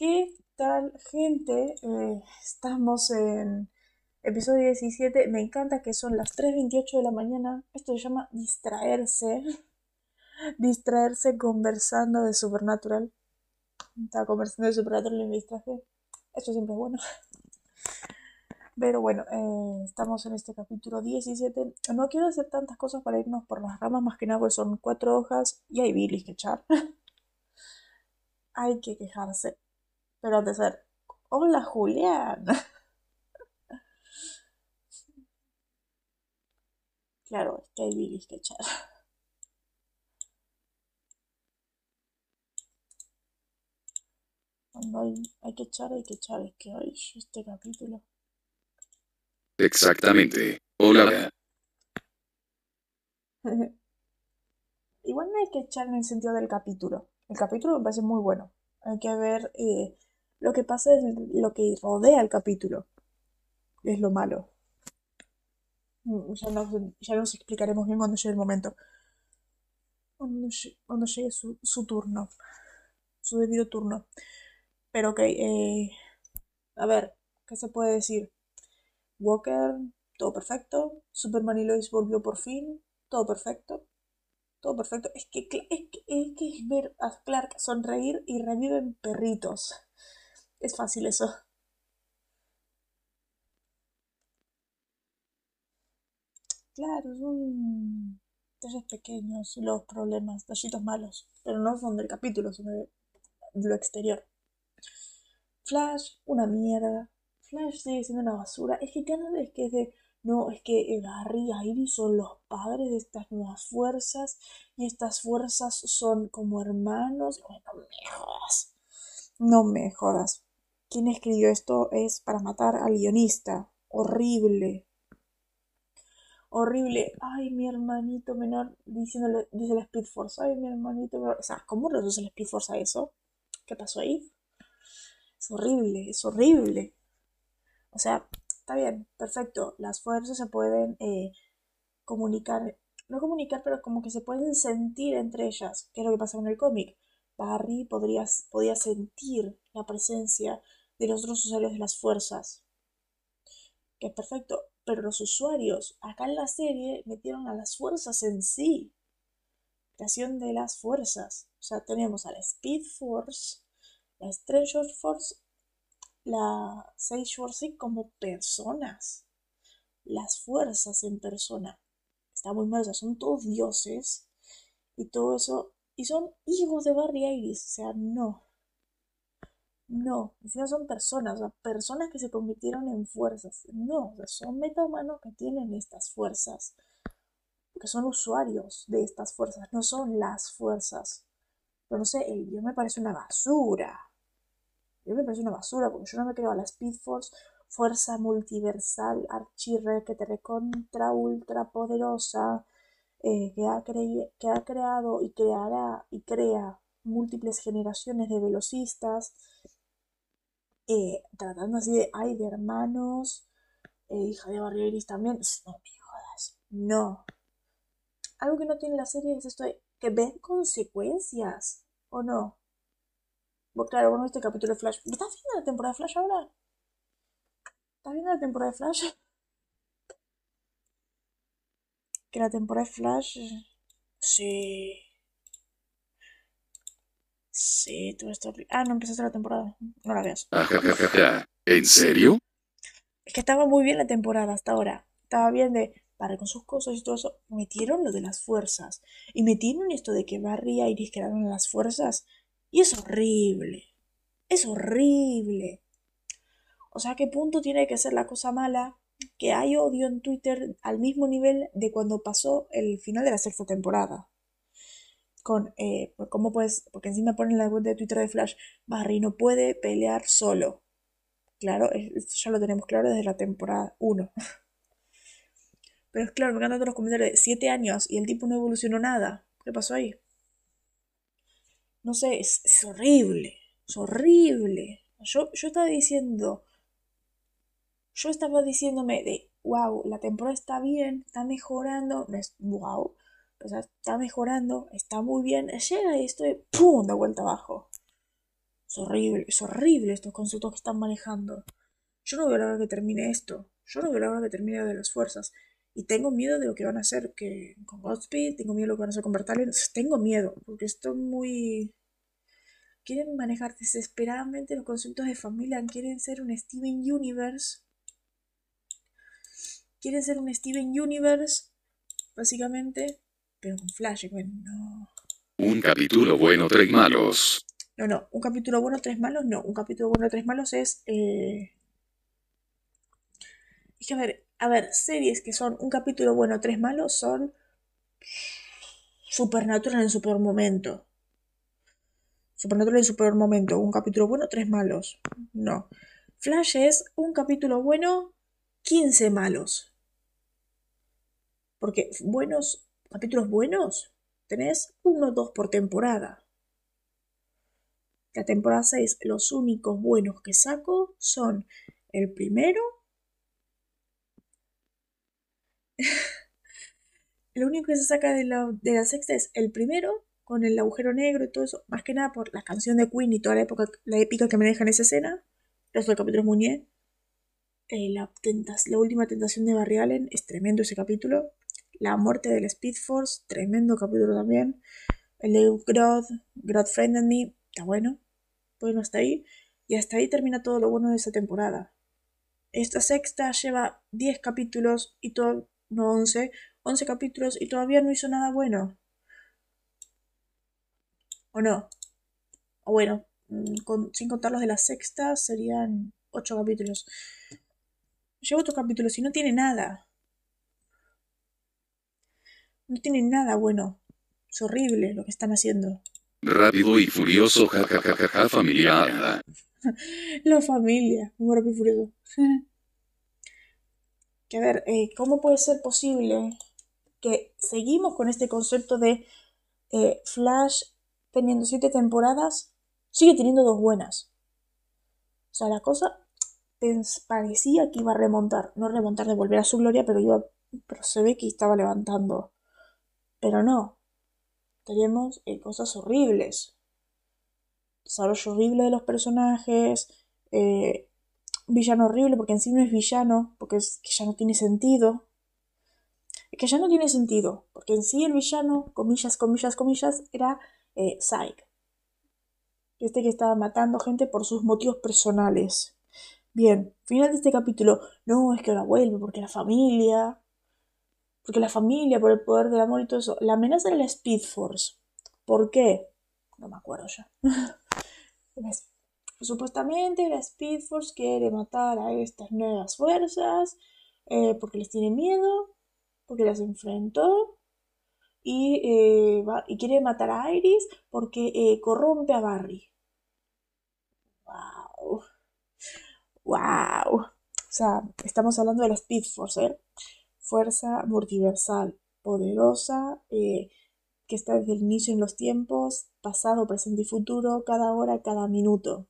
¿Qué tal, gente? Eh, estamos en episodio 17. Me encanta que son las 3.28 de la mañana. Esto se llama distraerse. Distraerse conversando de Supernatural. Estaba conversando de Supernatural y me distraje. Esto siempre es bueno. Pero bueno, eh, estamos en este capítulo 17. No quiero hacer tantas cosas para irnos por las ramas, más que nada, porque son cuatro hojas y hay bilis que echar. hay que quejarse. Pero antes de ser, hola Julián. claro, es que hay bilis que echar. Cuando hay, hay que echar, hay que echar. Es que hoy este capítulo. Exactamente. Hola. Igual no hay que echar en el sentido del capítulo. El capítulo me parece muy bueno. Hay que ver eh, lo que pasa, es lo que rodea el capítulo. Es lo malo. Mm, ya nos, ya nos explicaremos bien cuando llegue el momento. Cuando, llegue su, su, turno. Su debido turno. Pero ok. Eh, a ver, ¿qué se puede decir? Walker, todo perfecto. Superman y Lois volvió por fin, todo perfecto. Todo perfecto. Es que es, que, es, ver a Clark sonreír y reviven perritos. Es fácil eso. Claro, son detalles pequeños los problemas, detallitos malos, pero no son del capítulo, sino de lo exterior. Flash, una mierda. Flash sigue siendo una basura. Es que cada vez que es de. No, es que Barry y Iris son los padres de estas nuevas fuerzas y estas fuerzas son como hermanos. no me jodas. No me jodas. Quien escribió esto es para matar al guionista. Horrible. Horrible. Ay, mi hermanito menor diciéndole, dice la Speed Force. Ay, mi hermanito menor. O sea, ¿cómo reduce la Speed Force a eso? ¿Qué pasó ahí? Es horrible, es horrible. O sea, está bien, perfecto. Las fuerzas se pueden eh, comunicar, no comunicar, pero como que se pueden sentir entre ellas, que es lo que pasa en el cómic. Barry podría, podía sentir la presencia de los otros usuarios de las fuerzas. Que es perfecto. Pero los usuarios, acá en la serie, metieron a las fuerzas en sí. Creación de las fuerzas. O sea, tenemos a la Speed Force, la Stranger Force la Sage Force como personas, las fuerzas en persona. Está muy mal, son todos dioses y todo eso. Y son hijos de Barry Iris, o sea, no. No, encima son personas, o sea, personas que se convirtieron en fuerzas. No, son metahumanos que tienen estas fuerzas. Que son usuarios de estas fuerzas, no son las fuerzas. Pero no sé, el dios me parece una basura. Yo me parece una basura porque yo no me creo a la Speed Force, fuerza multiversal, archirre, que te recontra ultra poderosa, eh, que, ha que ha creado y creará y crea múltiples generaciones de velocistas, eh, tratando así de, ay, de hermanos, eh, hija de Barrio Iris también, no me no. Algo que no tiene la serie es esto de que ven consecuencias, ¿o no? claro, bueno, este capítulo de Flash. ¿Estás viendo la temporada de Flash ahora? ¿Estás viendo la temporada de Flash? Que la temporada de Flash. Sí. Sí, tú estás. Ah, no empezaste la temporada. No la veas. ¿En serio? Es que estaba muy bien la temporada hasta ahora. Estaba bien de. Barry con sus cosas y todo eso. Metieron lo de las fuerzas. Y metieron esto de que Barry y Iris quedaron en las fuerzas. Y es horrible. Es horrible. O sea, ¿qué punto tiene que ser la cosa mala? Que hay odio en Twitter al mismo nivel de cuando pasó el final de la sexta temporada. Con, eh, ¿cómo puedes? Porque encima ponen la cuenta de Twitter de Flash, Barry no puede pelear solo. Claro, ya lo tenemos claro desde la temporada 1. Pero es claro, me encantan todos los comentarios de 7 años y el tipo no evolucionó nada. ¿Qué pasó ahí? no sé, es, horrible, es horrible. Yo, yo estaba diciendo, yo estaba diciéndome de, wow, la temporada está bien, está mejorando, es wow, o sea, está mejorando, está muy bien, llega y estoy, ¡pum!, de vuelta abajo. Es horrible, es horrible estos conceptos que están manejando. Yo no veo la hora que termine esto. Yo no veo la hora que termine de las fuerzas. Y tengo miedo de lo que van a hacer que, con Godspeed, tengo miedo de lo que van a hacer con Bertalion. Tengo miedo, porque estoy muy... Quieren manejar desesperadamente los conceptos de familia, quieren ser un Steven Universe. Quieren ser un Steven Universe, básicamente, pero con Flash, bueno, no. Un capítulo bueno, tres malos. No, no, un capítulo bueno, tres malos, no. Un capítulo bueno, tres malos es... Eh... Es que a ver, a ver, series que son un capítulo bueno, tres malos son Supernatural en su peor momento. Supernatural en su peor momento. Un capítulo bueno, tres malos. No. Flash es un capítulo bueno, 15 malos. Porque buenos, capítulos buenos, tenés uno o dos por temporada. La temporada 6, los únicos buenos que saco son el primero Lo único que se saca de la, sexta es el primero, con el agujero negro y todo eso, más que nada por la canción de Queen y toda la época, la épica que me deja en esa escena. Los dos capítulos Muñe. Eh, la, la última tentación de Barry Allen, es tremendo ese capítulo. La muerte del Speed Force, tremendo capítulo también. El de Grodd, Grodd Friend Me, está bueno. Bueno, hasta ahí. Y hasta ahí termina todo lo bueno de esa temporada. Esta sexta lleva 10 capítulos y todo, no 11, 11 capítulos y todavía no hizo nada bueno. ¿O no? O bueno, mm, sin contar los de la sexta serían 8 capítulos. Lleva otro capítulo y no tiene nada. No tiene nada bueno. Es horrible lo que están haciendo. Rápido y furioso, jajajaja, familiar. La familia, muy rápido y furioso. que a ver, eh, ¿cómo puede ser posible que seguimos con este concepto de eh, Flash teniendo siete temporadas, sigue teniendo dos buenas? O sea, la cosa parecía que iba a remontar, no remontar de volver a su gloria, pero iba, pero se ve que estaba levantando. Pero no, tenemos eh, cosas horribles. Desarrollo horrible de los personajes, villano horrible, porque en sí no es villano, porque es que ya no tiene sentido. Es que ya no tiene sentido, porque en sí el villano, comillas, comillas, comillas, era eh, Psyche. Este que estaba matando gente por sus motivos personales. Bien, final de este capítulo. No, es que ahora vuelve porque la familia. Porque la familia, por el poder del amor y todo eso. La amenaza era la Speed Force. ¿Por qué? No me acuerdo ya. Supuestamente la Speed Force quiere matar a estas nuevas fuerzas eh, porque les tiene miedo, porque las enfrentó y, eh, y quiere matar a Iris porque eh, corrompe a Barry. ¡Wow! ¡Wow! O sea, estamos hablando de la Speed Force, Fuerza multiversal, poderosa, que está desde el inicio en los tiempos, pasado, presente y futuro, cada hora, cada minuto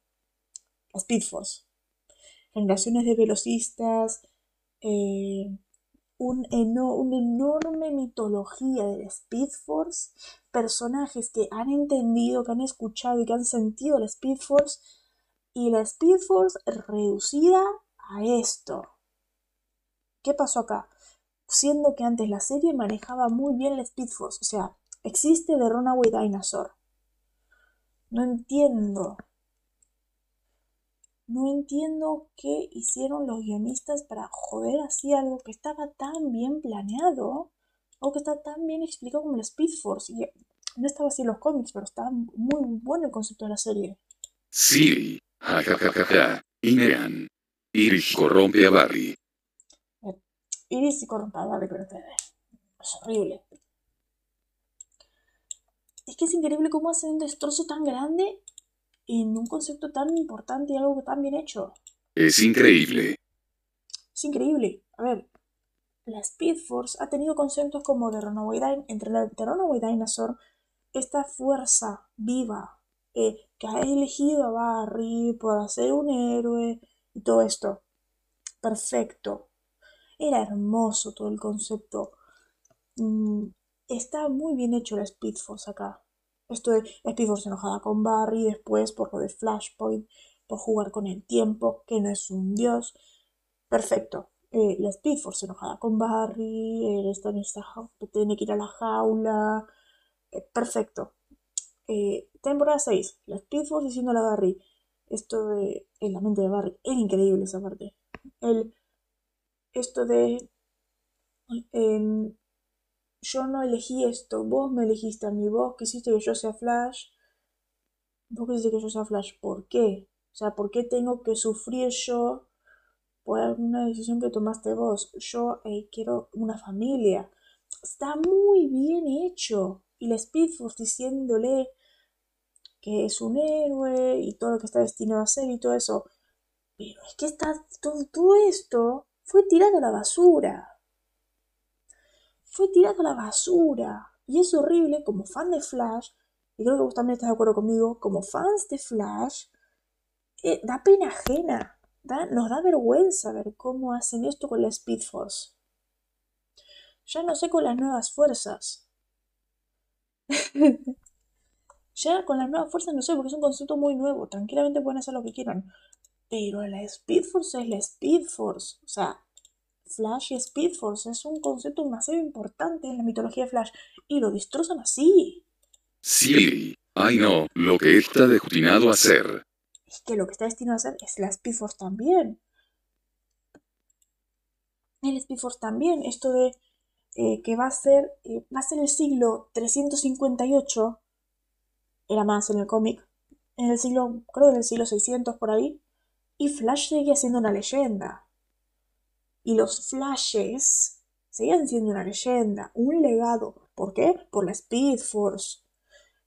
la Speed Force. Generaciones de velocistas, eh, un una enorme mitología de la Speed Force, personajes que han entendido, que han escuchado y que han sentido la Speed Force, y la Speed Force reducida a esto. ¿Qué pasó acá? Siendo que antes la serie manejaba muy bien la Speed Force, o sea, existe The Runaway Dinosaur. No entiendo no entiendo qué hicieron los guionistas para joder así algo que estaba tan bien planeado o que está tan bien explicado como la Speed Force. Y no estaba así en los cómics, pero estaba muy bueno el concepto de la serie. Sí, jajajaja. Inean. Iris corrompe a Barry. Iris corrompe a Barry, pero es horrible. Es que es increíble cómo hacen un destrozo tan grande en un concepto tan importante y algo tan bien hecho. Es increíble. Es increíble. A ver, la Speed Force ha tenido conceptos como de Runaway entre la de Runaway Dinosaur, esta fuerza viva eh, que ha elegido a Barry por ser un héroe y todo esto. Perfecto. Era hermoso todo el concepto. Mm, está muy bien hecho la Speed Force acá. Esto de Speed Force enojada con Barry, después por lo de Flashpoint, por jugar con el tiempo, que no es un dios. Perfecto. Eh, la Speed Force enojada con Barry, eh, está en esta tiene que ir a la jaula. Eh, perfecto. Eh, temporada 6, la Speed Force diciendo a Barry. Esto de. En la mente de Barry. Era increíble esa parte. El, esto de. em, yo no elegí esto, vos me elegiste a mí, vos quisiste que yo sea Flash. Vos quisiste que yo sea Flash, ¿por qué? O sea, ¿por qué tengo que sufrir yo por una decisión que tomaste vos? Yo eh, quiero una familia. Está muy bien hecho. Y la Speed Force diciéndole que es un héroe y todo lo que está destinado a ser y todo eso. Pero es que está todo, todo esto fue tirado a la basura. Fue tirado a la basura. Y es horrible como fan de Flash, y creo que vos también estás de acuerdo conmigo, como fans de Flash, eh, da pena ajena. Da, nos da vergüenza ver cómo hacen esto con la Speed Force. Ya no sé con las nuevas fuerzas. ya con las nuevas fuerzas no sé, porque es un concepto muy nuevo. Tranquilamente pueden hacer lo que quieran. Pero la Speed Force es la Speed Force. O sea, Flash y Speed Force es un concepto demasiado importante en la mitología de Flash. Y lo destrozan así. Sí, ay no, lo que está destinado a hacer. Es que lo que está destinado a hacer es la Speed Force también. El Speed Force también. Esto de eh, que va a ser, eh, va a ser el siglo 358. Era más en el cómic. En el siglo, creo en el siglo 600 por ahí. Y Flash seguía siendo una leyenda. Y los Flashes seguían siendo una leyenda, un legado. ¿Por qué? Por la Speed Force.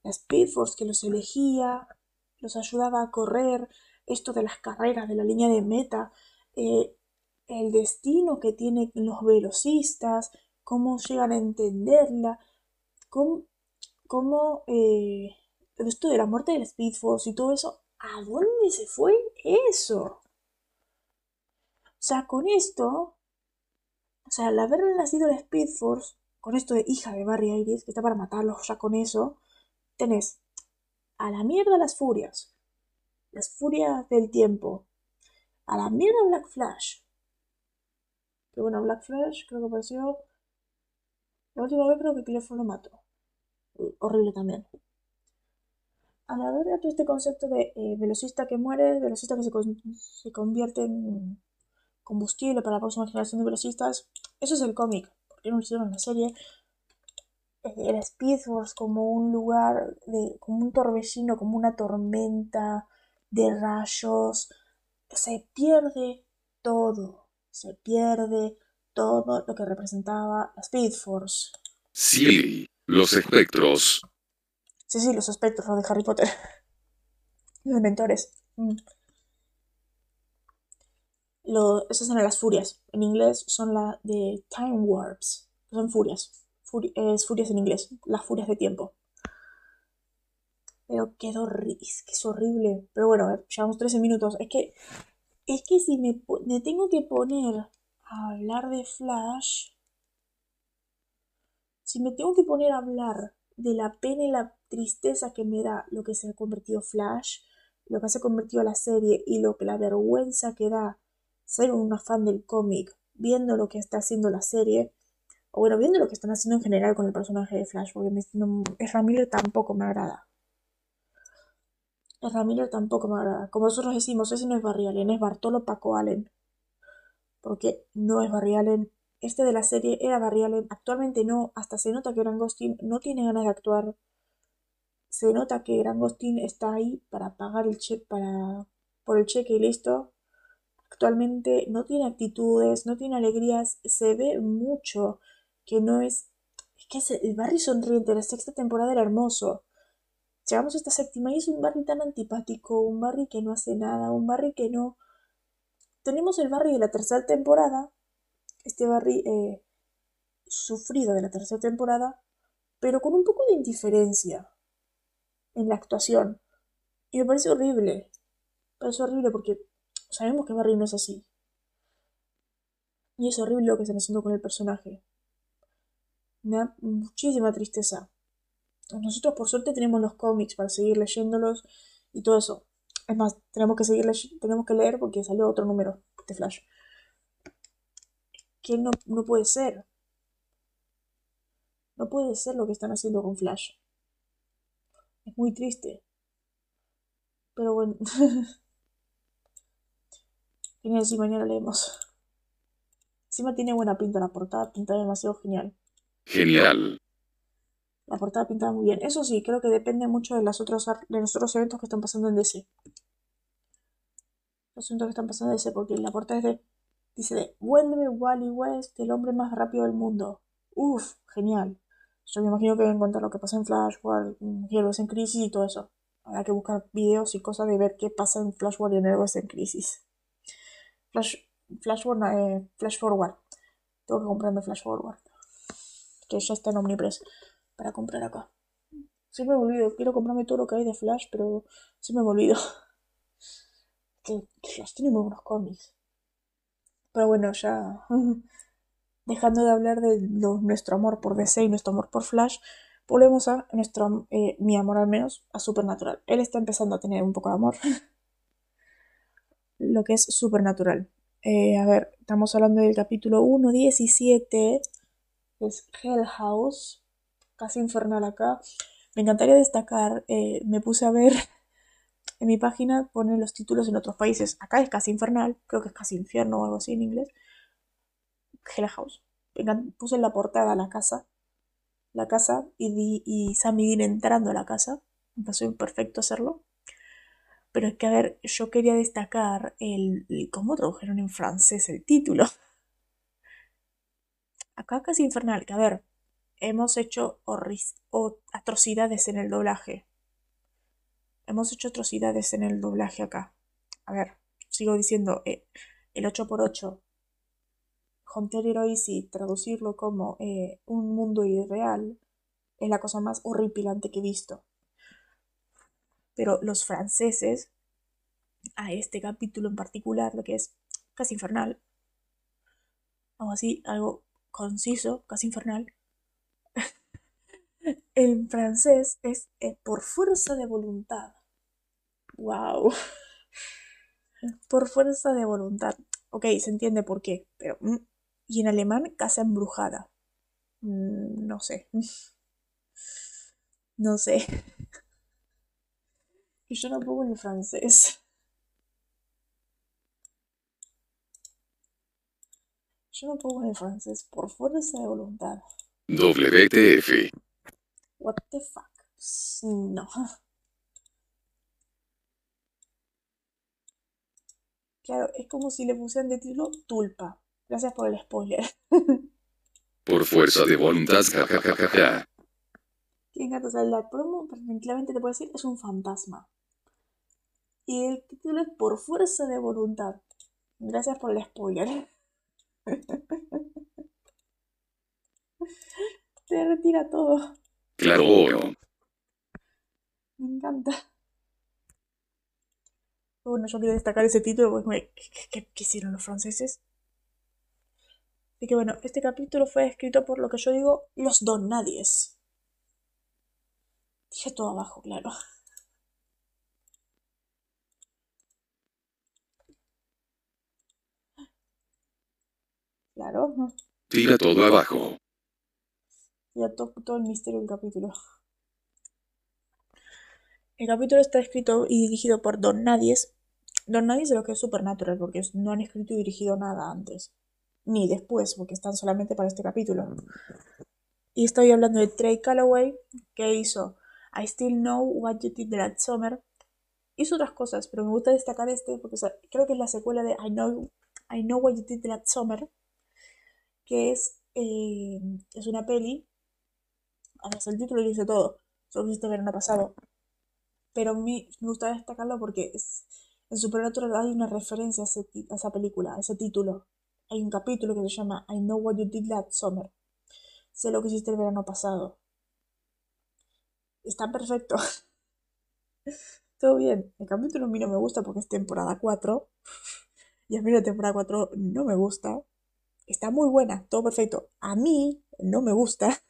La Speed Force que los elegía, los ayudaba a correr, esto de las carreras, de la línea de meta, eh, el destino que tienen los velocistas, cómo llegan a entenderla, cómo, eh, esto de la muerte de la Speed Force y todo eso, ¿a dónde se fue eso? O sea, con esto, o sea, al haber nacido la Speed Force, con esto de hija de Barry Iris, que está para matarlos ya con eso, tenés a la mierda las furias, las furias del tiempo, a la mierda Black Flash. Que bueno, Black Flash creo que apareció. La última vez creo que Clifford lo mató. Horrible también. A la verga todo este concepto de eh, velocista que muere, velocista que se, se convierte en combustible para la próxima generación de velocistas. Eso es el cómic. ¿Por qué no lo hicieron en la serie? El Speed Force como un lugar, de, como un torbellino, como una tormenta de rayos. Se pierde todo. Se pierde todo lo que representaba la Speed Force. Sí, los espectros. Sí, sí, los espectros, los de Harry Potter. Los mentores. Mm. Lo, esas son las furias. En inglés son las de Time Warps. Son furias. Furi- es furias en inglés. Las furias de tiempo. Pero quedó. Es que es horrible. Pero bueno, ver, llevamos 13 minutos. Es que, es que si me, me tengo que poner a hablar de Flash. Si me tengo que poner a hablar de la pena y la tristeza que me da lo que se ha convertido Flash, lo que se ha convertido la serie y lo que la vergüenza que da ser una fan del cómic viendo lo que está haciendo la serie, o bueno, viendo lo que están haciendo en general con el personaje de Flash, porque me, no, tampoco me agrada. Miller tampoco me agrada. Como nosotros decimos, ese no es Barry Allen, es Bartolo Paco Allen. Porque no es Barry Allen. Este de la serie era Barry Allen. Actualmente no. Hasta se nota que Grant Gustin no tiene ganas de actuar. Se nota que Grant Gustin está ahí para pagar el cheque, para, por el cheque y listo. Actualmente no tiene actitudes, no tiene alegrías. Se ve mucho que no es... Es que ese- el Barry sonriente, la sexta temporada era hermoso. Llegamos a esta séptima y es un Barry tan antipático, un Barry que no hace nada, un Barry que no... Tenemos el Barry de la tercera temporada, este Barry eh, sufrido de la tercera temporada, pero con un poco de indiferencia en la actuación. Y me parece horrible. Me parece horrible porque sabemos que Barry no es así. Y es horrible lo que están haciendo con el personaje. Me da muchísima tristeza. nosotros por suerte tenemos los cómics para seguir leyéndolos y todo eso. Es más, tenemos que seguir tenemos que leer porque salió otro número de Flash. Que no, no puede ser. No puede ser lo que están haciendo con Flash. Es muy triste. Pero bueno. Genial, si mañana leemos. Encima tiene buena pinta la portada, pinta demasiado genial. Genial. La portada pinta muy bien. Eso sí, creo que depende mucho de, las otros, de los otros eventos que están pasando en DC. Los eventos que están pasando en DC, porque la portada es de. Dice de Vuelve Wally West, el hombre más rápido del mundo. Uf, genial. Yo me imagino que voy a encontrar lo que pasa en Flash, War, Héroes en Crisis y todo eso. Habrá que buscar videos y cosas de ver qué pasa en Flash War y en Héroes en Crisis. Flash, Flash, eh, Flash Forward. Tengo que comprarme Flash Forward. Que ya está en Omnipress para comprar acá. Siempre me olvido. Quiero comprarme todo lo que hay de Flash, pero siempre me olvido. Que Flash tiene muy buenos cómics. Pero bueno, ya dejando de hablar de nuestro amor por DC y nuestro amor por Flash, volvemos a nuestro, eh, mi amor al menos, a Supernatural. Él está empezando a tener un poco de amor. lo que es Supernatural. Eh, a ver, estamos hablando del capítulo 1.17, es Hell House, casi infernal acá. Me encantaría destacar, eh, me puse a ver en mi página, ponen los títulos en otros países. Acá es casi infernal, creo que es casi infierno o algo así en inglés. Hell House. Puse en la portada la casa, la casa y, y Sammy Dean entrando a la casa. Me pasó imperfecto hacerlo. Pero es que, a ver, yo quería destacar el, cómo tradujeron en francés el título. Acá casi infernal, que a ver, hemos hecho atrocidades en el doblaje. Hemos hecho atrocidades en el doblaje acá. A ver, sigo diciendo, eh, el 8x8, Hunter Easy, traducirlo como eh, un mundo irreal, es la cosa más horripilante que he visto pero los franceses, a este capítulo en particular, lo que es casi infernal, algo así, algo conciso, casi infernal, el francés es por fuerza de voluntad. ¡Wow! Por fuerza de voluntad. Ok, se entiende por qué, pero... Mm, y en alemán, casa embrujada. Mm, no sé. No sé. Yo no pongo en francés. Yo no pongo en francés por fuerza de voluntad. WTF. What the fuck. No. Claro, es como si le pusieran de título Tulpa. Gracias por el spoiler. Por fuerza de voluntad, jajajaja. O sea, la promo, tranquilamente te puedo decir, es un fantasma. Y el título es Por fuerza de voluntad. Gracias por el spoiler. Se retira todo. Claro. Me encanta. Bueno, yo quiero destacar ese título porque ¿qué, hicieron los franceses? Así que bueno, este capítulo fue escrito por lo que yo digo los don nadies. Dije todo abajo, claro. Claro. Tira todo abajo. Ya todo el misterio del capítulo. El capítulo está escrito y dirigido por Don Nadies. Don Nadies es lo que es Supernatural, porque no han escrito y dirigido nada antes. Ni después, porque están solamente para este capítulo. Y estoy hablando de Trey Calloway, que hizo I Still Know What You Did That Summer. Hizo otras cosas, pero me gusta destacar este porque creo que es la secuela de I Know, I Know What You Did That Summer, que es, eh, es una peli. Además, el título dice todo. Solo este verano pasado. Pero a mí me gusta destacarlo porque es, en Supernatural hay una referencia a, esa película, a ese título. Hay un capítulo que se llama I Know What You Did That Summer. Sé lo que hiciste el verano pasado. Está perfecto. Todo bien. El capítulo a mí no me gusta porque es temporada 4. Y a mí la temporada 4 no me gusta está muy buena, todo perfecto. A mí no me gusta.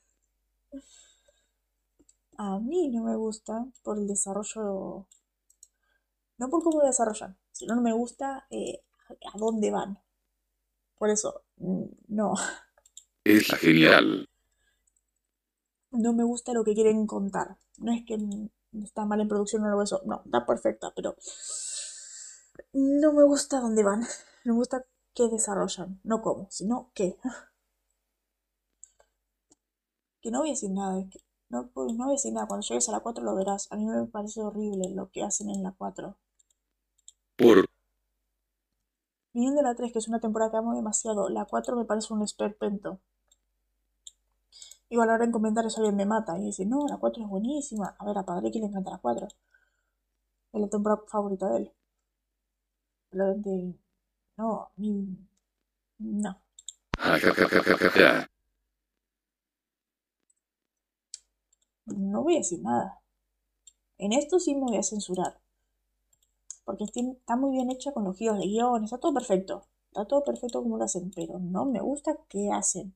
A mí no me gusta por el desarrollo, no por cómo lo desarrollan, sino no me gusta eh, a dónde van. Por eso, mm, no. Es genial. No me gusta lo que quieren contar. No es que está mal en producción o algo eso. No, está perfecta, pero no me gusta dónde van. Me gusta qué desarrollan. No cómo, sino qué. Que no voy a decir nada. Que no, pues, no voy a decir nada. Cuando llegues a la 4 lo verás. A mí me parece horrible lo que hacen en la 4. Por Viniendo la 3, que es una temporada que amo demasiado, la 4 me parece un esperpento. Igual ahora en comentarios alguien me mata y dice, no, la 4 es buenísima. A ver, a Padre que le encanta la 4. Es la temporada favorita de él. Pero de... No, a mí... No. ja ja ja ja ja ja ja. No voy a decir nada. En esto sí me voy a censurar. Porque está muy bien hecha con los giros de guion, está todo perfecto. Está todo perfecto como lo hacen, pero no me gusta qué hacen.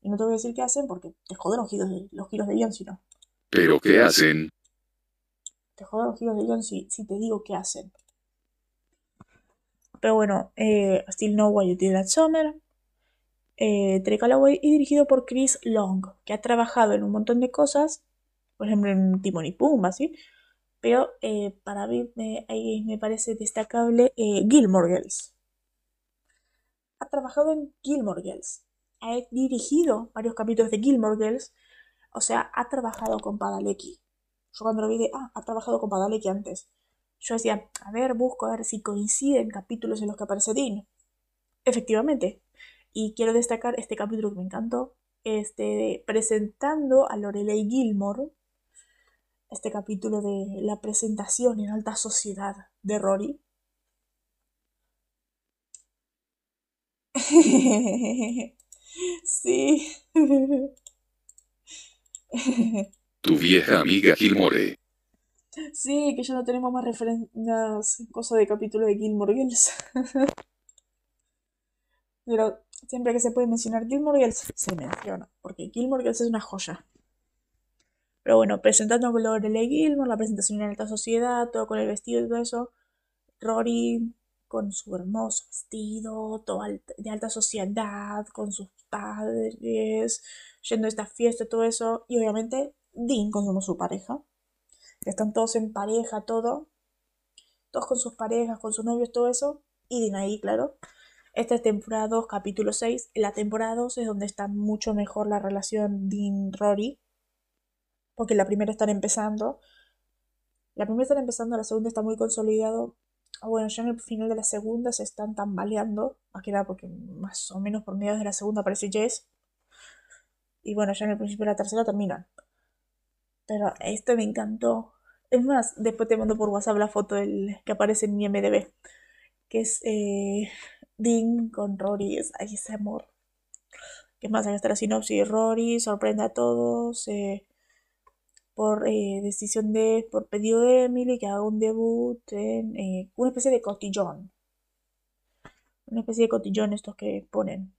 Y no te voy a decir qué hacen porque te joden los giros de, los giros de guion si no. Pero ¿qué hacen? Te joden los giros de guion si, si te digo qué hacen. Pero bueno, eh, Still Know Why You Did That Summer. Eh, Calloway y dirigido por Chris Long, que ha trabajado en un montón de cosas, por ejemplo en Timon y Pumba, ¿sí? Pero eh, para mí me, ahí me parece destacable eh, Gilmore Girls. Ha trabajado en Gilmore Girls. Ha dirigido varios capítulos de Gilmore Girls. O sea, ha trabajado con Padalecki. Yo cuando lo vi de, ah, ha trabajado con Padalecki antes. Yo decía, a ver, busco a ver si coinciden capítulos en los que aparece Dean. Efectivamente. Y quiero destacar este capítulo que me encantó. Este, presentando a Lorelei Gilmore. Este capítulo de la presentación en alta sociedad de Rory. sí. Tu vieja amiga Gilmore. Sí, que ya no tenemos más referencias, cosas de capítulo de Gilmore Girls. Pero siempre que se puede mencionar Gilmore Girls, se menciona, porque Gilmore Girls es una joya. Pero bueno, presentando con Lorelei Gilmore, la presentación en alta sociedad, todo con el vestido y todo eso. Rory con su hermoso vestido, todo de alta sociedad, con sus padres, yendo a esta fiesta, todo eso. Y obviamente Dean con su pareja. Están todos en pareja, todo. Todos con sus parejas, con sus novios, todo eso. Y Dean ahí, claro. Esta es temporada 2, capítulo 6. La temporada 2 es donde está mucho mejor la relación Dean-Rory. Porque la primera están empezando. La primera están empezando, la segunda está muy consolidado. Ah, Bueno, ya en el final de la segunda se están tambaleando. Más que nada porque más o menos por mediados de la segunda aparece Jess. Y bueno, ya en el principio de la tercera terminan. Pero este me encantó. Es más, después te mando por WhatsApp la foto del, que aparece en mi MDB. Que es eh, Dean con Rory. Es, ay, ese amor. Es más, acá está la sinopsis. Rory sorprende a todos. eh, por eh, decisión de, por pedido de Emily, que haga un debut en eh, una especie de cotillón. Una especie de cotillón estos que ponen.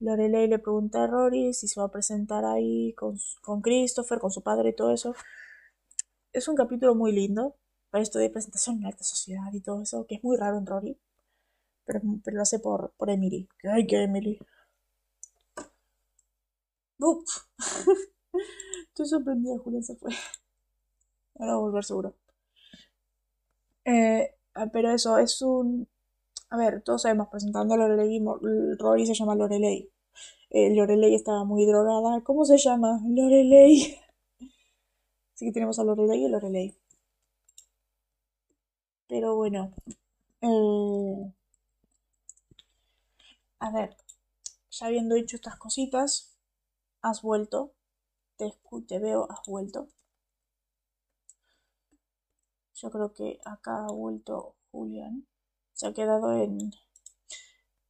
Lorelei le pregunta a Rory si se va a presentar ahí con, con Christopher, con su padre y todo eso. Es un capítulo muy lindo para esto de presentación en alta sociedad y todo eso, que es muy raro en Rory. Pero, pero lo hace por, por Emily. Que ay, que Emily. Uf. Estoy sorprendida, Julián se fue. Ahora va a volver seguro. Eh, ah, pero eso, es un... A ver, todos sabemos, presentando a Lorelei, Rory se llama Lorelei. Eh, Lorelei estaba muy drogada. ¿Cómo se llama? Lorelei. Así que tenemos a Lorelei y Lorelei. Pero bueno. eh, a ver, ya habiendo dicho estas cositas, has vuelto. Te, te veo, has vuelto. Yo creo que acá ha vuelto Julián. Se ha quedado en,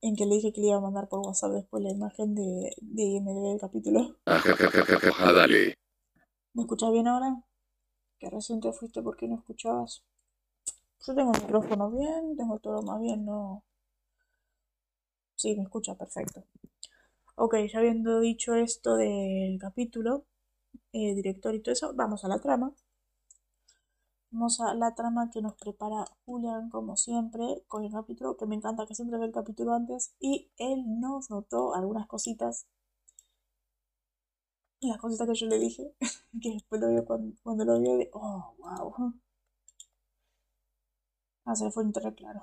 en que le dije que le iba a mandar por WhatsApp después la imagen de, de IMDb del capítulo. Ajajajajaja, dale. ¿Me escuchas bien ahora? Que recién te fuiste porque no escuchabas. Yo tengo el micrófono bien, tengo todo más bien, no. Sí, me escucha, perfecto. Ok, ya habiendo dicho esto del capítulo, eh, director y todo eso, vamos a la trama. Vamos a la trama que nos prepara Julian, como siempre, con el capítulo, que me encanta que siempre ve el capítulo antes, y él nos notó algunas cositas. Las cositas que yo le dije, que después lo vio cuando, cuando lo vio, de, oh, wow. Ah, se fue internet claro.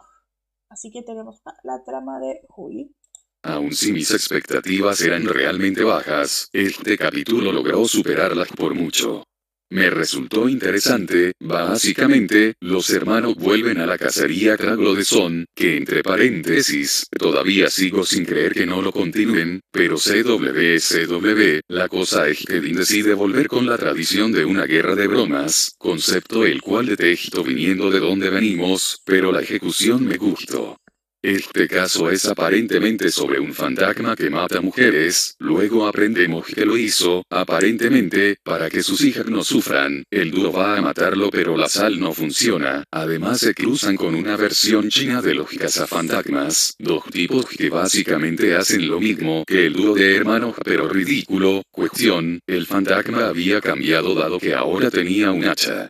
Así que tenemos la trama de Juli. Aun si mis expectativas eran realmente bajas, este capítulo logró superarlas por mucho. Me resultó interesante, básicamente, los hermanos vuelven a la cacería de Son, que entre paréntesis, todavía sigo sin creer que no lo continúen, pero CW la cosa es que Dean decide volver con la tradición de una guerra de bromas, concepto el cual detesto viniendo de donde venimos, pero la ejecución me gustó. Este caso es aparentemente sobre un fantasma que mata mujeres, luego aprendemos que lo hizo, aparentemente, para que sus hijas no sufran, el dúo va a matarlo pero la sal no funciona, además se cruzan con una versión china de los cazafantasmas, dos tipos que básicamente hacen lo mismo que el dúo de hermanos pero ridículo, cuestión, el fantasma había cambiado dado que ahora tenía un hacha.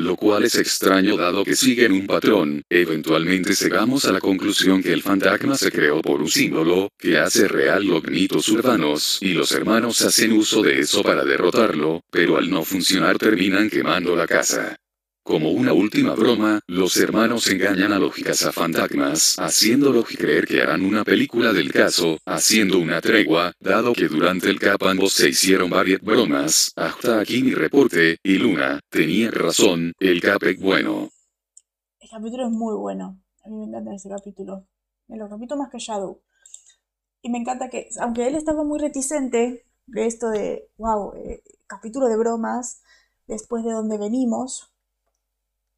Lo cual es extraño dado que siguen un patrón, eventualmente llegamos a la conclusión que el fantasma se creó por un símbolo, que hace real los mitos urbanos, y los hermanos hacen uso de eso para derrotarlo, pero al no funcionar terminan quemando la casa. Como una última broma, los hermanos engañan a los cazafantasmas, haciéndolos creer que harán una película del caso, haciendo una tregua, dado que durante el cap ambos se hicieron varias bromas, hasta aquí mi reporte, y Luna, tenía razón, el cap es bueno. El capítulo es muy bueno. A mí me encanta ese capítulo. Me lo repito más que Shadow. Y me encanta que, aunque él estaba muy reticente de esto de, wow, eh, capítulo de bromas, después de donde venimos,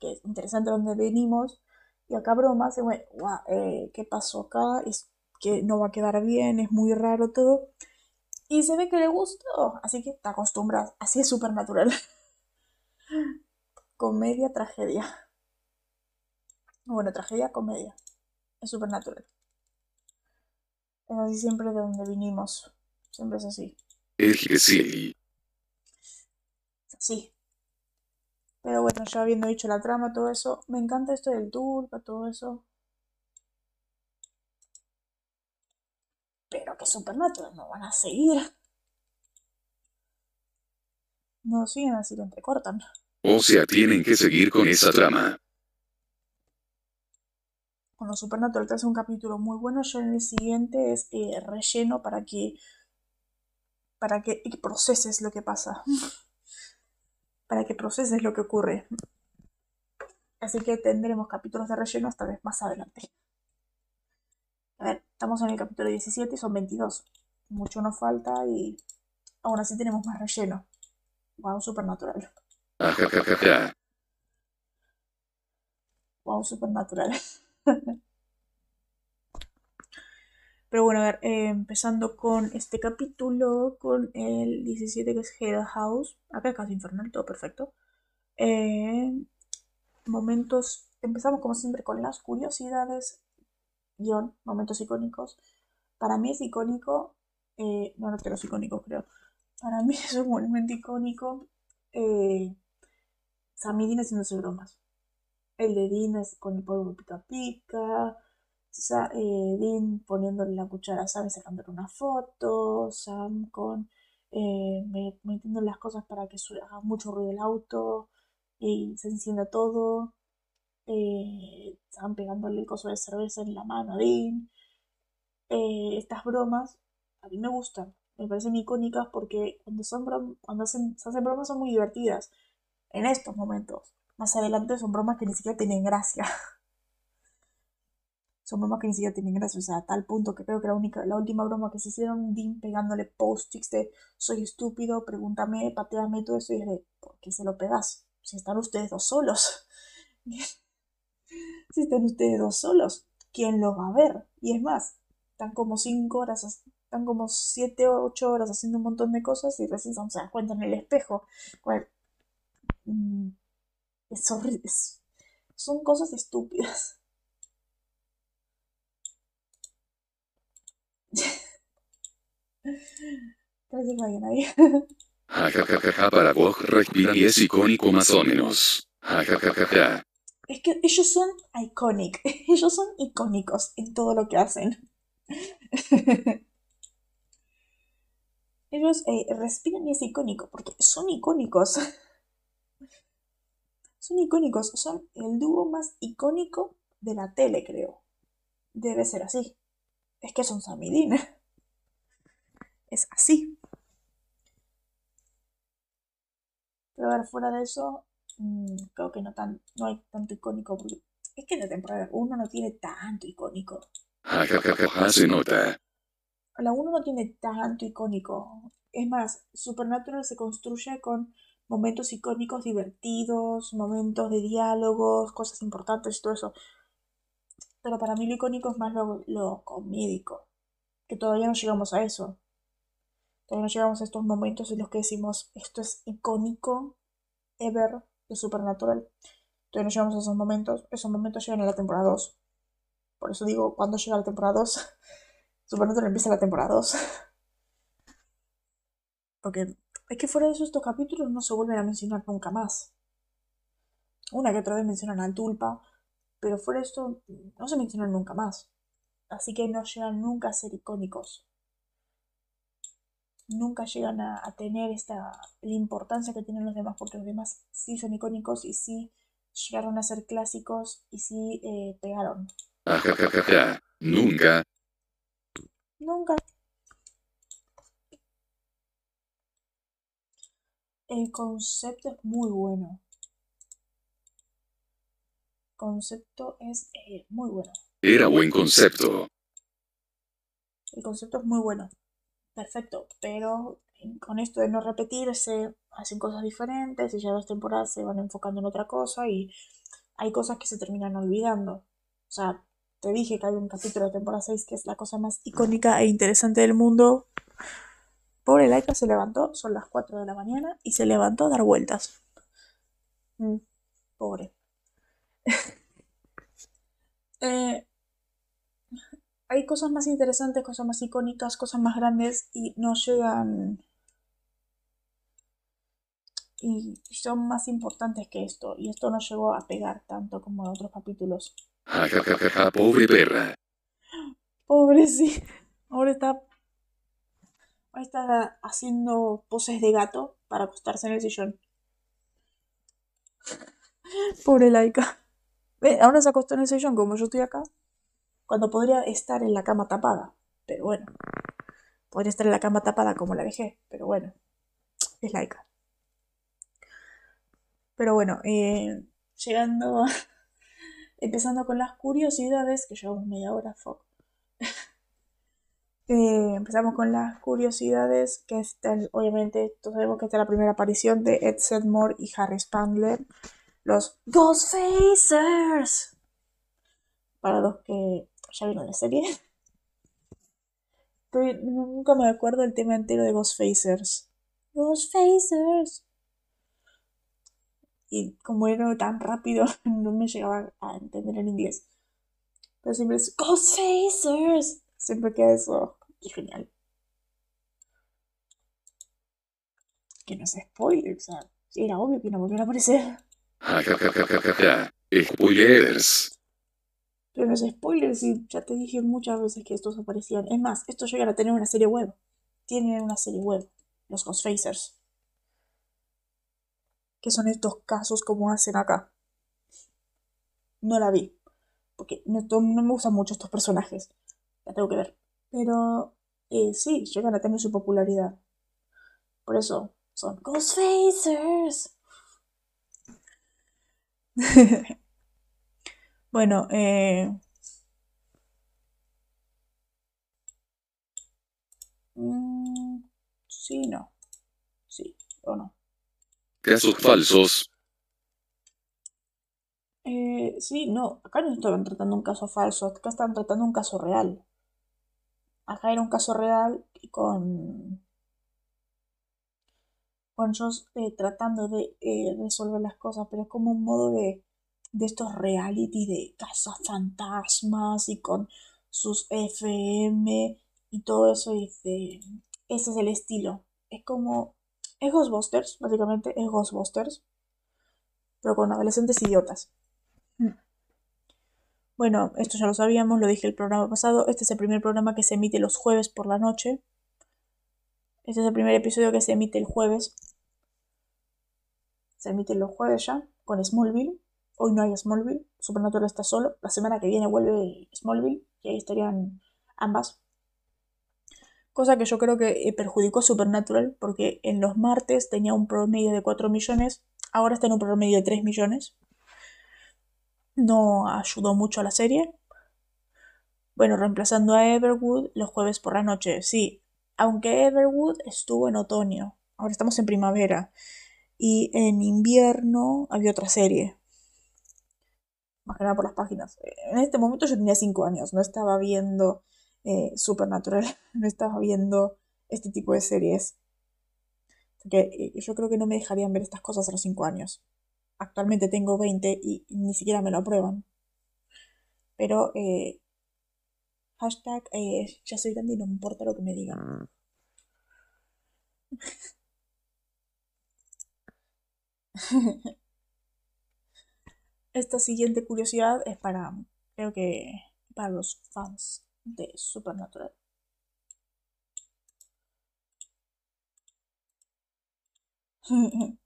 que es interesante donde venimos, y acá broma, se ve, eh, ¿qué pasó acá? Es que no va a quedar bien, es muy raro todo. Y se ve que le gustó, así que te acostumbras, así es súper natural. comedia, tragedia. Bueno, tragedia, comedia. Es súper natural. Es así siempre de donde vinimos. Siempre es así. Es que sí. Pero bueno, ya habiendo dicho la trama, todo eso, me encanta esto del turco, todo eso. Pero que Supernatural no van a seguir. No siguen así, lo entrecortan. O sea, tienen que seguir con esa trama. Cuando Supernatural te hace un capítulo muy bueno, yo en el siguiente es eh, relleno para que para que proceses lo que pasa. para que proceses lo que ocurre. Así que tendremos capítulos de relleno hasta vez más adelante. A ver, estamos en el capítulo 17 y son 22. Mucho nos falta y aún así tenemos más relleno. Wow, supernatural. wow, supernatural. Pero bueno, a ver, eh, empezando con este capítulo, con el 17 que es Head House. Acá es casi infernal, todo perfecto. Eh, momentos, empezamos como siempre con las curiosidades, guion, momentos icónicos. Para mí es icónico, eh, no, no que los icónicos creo. Para mí es un momento icónico eh, Sammy Dean haciéndose bromas. El de Dean es con el polvo pica pica eh, Dean poniéndole la cuchara a Sam y sacándole una foto, Sam con eh, metiendo las cosas para que haga mucho ruido el auto y se encienda todo, eh, Sam pegándole el coso de cerveza en la mano a Dean. Eh, estas bromas a mí me gustan, me parecen icónicas porque cuando, son cuando hacen, se hacen bromas son muy divertidas en estos momentos. Más adelante son bromas que ni siquiera tienen gracia. son bromas que ni siquiera tienen gracia, o sea, a tal punto que creo que la única, la última broma que se hicieron, Dean pegándole post-its de soy estúpido, pregúntame, pateame, todo eso, y es de, ¿por qué se lo pegas? Si están ustedes dos solos. si están ustedes dos solos, ¿quién lo va a ver? Y es más, están como cinco horas, están como siete o ocho horas haciendo un montón de cosas y recién se dan cuenta en el espejo. Bueno, mm, es son cosas estúpidas. Gracias, ahí. Jajajaja para vos respira y es icónico más o menos. Es que ellos son iconic. Ellos son icónicos en todo lo que hacen. ellos eh, respiran y es icónico porque son icónicos. son icónicos. Son el dúo más icónico de la tele, creo. Debe ser así. Es que son Samidin. Es así. Pero a ver, fuera de eso, mm, creo que no, tan, no hay tanto icónico. Porque es que la temporada 1 no tiene tanto icónico. Jajajaja se nota. La 1 no tiene tanto icónico. Es más, Supernatural se construye con momentos icónicos divertidos, momentos de diálogos, cosas importantes y todo eso. Pero para mí lo icónico es más lo, lo comédico. Que todavía no llegamos a eso. Todavía no llegamos a estos momentos en los que decimos esto es icónico, ever, de Supernatural. Todavía no llegamos a esos momentos. Esos momentos llegan en la temporada 2. Por eso digo, cuando llega la temporada 2, Supernatural empieza la temporada 2. Porque es que fuera de eso estos capítulos no se vuelven a mencionar nunca más. Una que otra vez mencionan al Tulpa, pero fuera de esto no se mencionan nunca más. Así que no llegan nunca a ser icónicos. Nunca llegan a, a tener esta la importancia que tienen los demás, porque los demás sí son icónicos y sí llegaron a ser clásicos y sí eh, pegaron. Nunca. Nunca. El concepto es muy bueno. Concepto es eh, muy bueno. Era buen concepto. El concepto es muy bueno. Perfecto. Pero con esto de no repetirse, hacen cosas diferentes y ya dos temporadas se van enfocando en otra cosa y hay cosas que se terminan olvidando. O sea, te dije que hay un capítulo de temporada 6 que es la cosa más icónica e interesante del mundo. Pobre Laika se levantó, son las 4 de la mañana, y se levantó a dar vueltas. Mm, pobre. Eh, hay cosas más interesantes, cosas más icónicas, cosas más grandes y no llegan y son más importantes que esto. Y esto no llegó a pegar tanto como en otros capítulos. Pobre perra. Pobre, sí. Ahora está. Ahora está haciendo poses de gato para acostarse en el sillón. Pobre Laika. Ahora se acostó en el sillón como yo estoy acá. Cuando podría estar en la cama tapada. Pero bueno. Podría estar en la cama tapada como la dejé. Pero bueno. Es Laika. Pero bueno, eh, llegando. empezando con las curiosidades, que llevamos media hora, fuck. Eh, empezamos con las curiosidades, que esta, obviamente todos sabemos que esta es la primera aparición de Ed Sedmore y Harry Spangler, los Ghostfacers. Para los que ya vieron la serie. Pero nunca me acuerdo el tema entero de Ghostfacers. Ghostfacers. Y como era tan rápido, no me llegaba a entender en inglés. Pero siempre es Ghostfacers. Siempre queda eso. Qué genial. Que no se spoiler, o sea, era obvio que no volvían a aparecer. Spoilers. Pero no es spoiler, si ya te dije muchas veces que estos aparecían. Es más, estos llegan a tener una serie web. Tienen una serie web, los Ghostfacers. ¿Qué son estos casos como hacen acá? No la vi. Porque no me gustan mucho estos personajes. La tengo que ver. Pero eh, sí, llegan a tener su popularidad. Por eso son Ghostfacers. bueno, eh, mm, sí, no. Sí, o no. Casos falsos. Eh, sí, no, acá no estaban tratando un caso falso, acá estaban tratando un caso real. Acá era un caso real con, con ellos eh, tratando de eh, resolver las cosas, pero es como un modo de, de estos reality de casas fantasmas y con sus FM y todo eso. Y ese es el estilo. Es como Es Ghostbusters, básicamente, es Ghostbusters. Pero con adolescentes idiotas. Mm. Bueno, esto ya lo sabíamos, lo dije el programa pasado. Este es el primer programa que se emite los jueves por la noche. Este es el primer episodio que se emite el jueves. Se emite los jueves ya, con Smallville. Hoy no hay Smallville. Supernatural está solo. La semana que viene vuelve Smallville. Y ahí estarían ambas. Cosa que yo creo que eh, perjudicó Supernatural porque en los martes tenía un promedio de 4 millones. Ahora está en un promedio de 3 millones. No ayudó mucho a la serie. Bueno, reemplazando a Everwood los jueves por la noche, sí. Aunque Everwood estuvo en otoño. Ahora estamos en primavera. Y en invierno había otra serie. Más que nada por las páginas. En este momento yo tenía 5 años. No estaba viendo eh, Supernatural. No estaba viendo este tipo de series. Porque eh, yo creo que no me dejarían ver estas cosas a los 5 años actualmente tengo 20 y ni siquiera me lo aprueban. Pero, eh, hashtag, eh, ya soy grande y no me importa lo que me digan. Esta siguiente curiosidad es para, creo que, para los fans de Supernatural.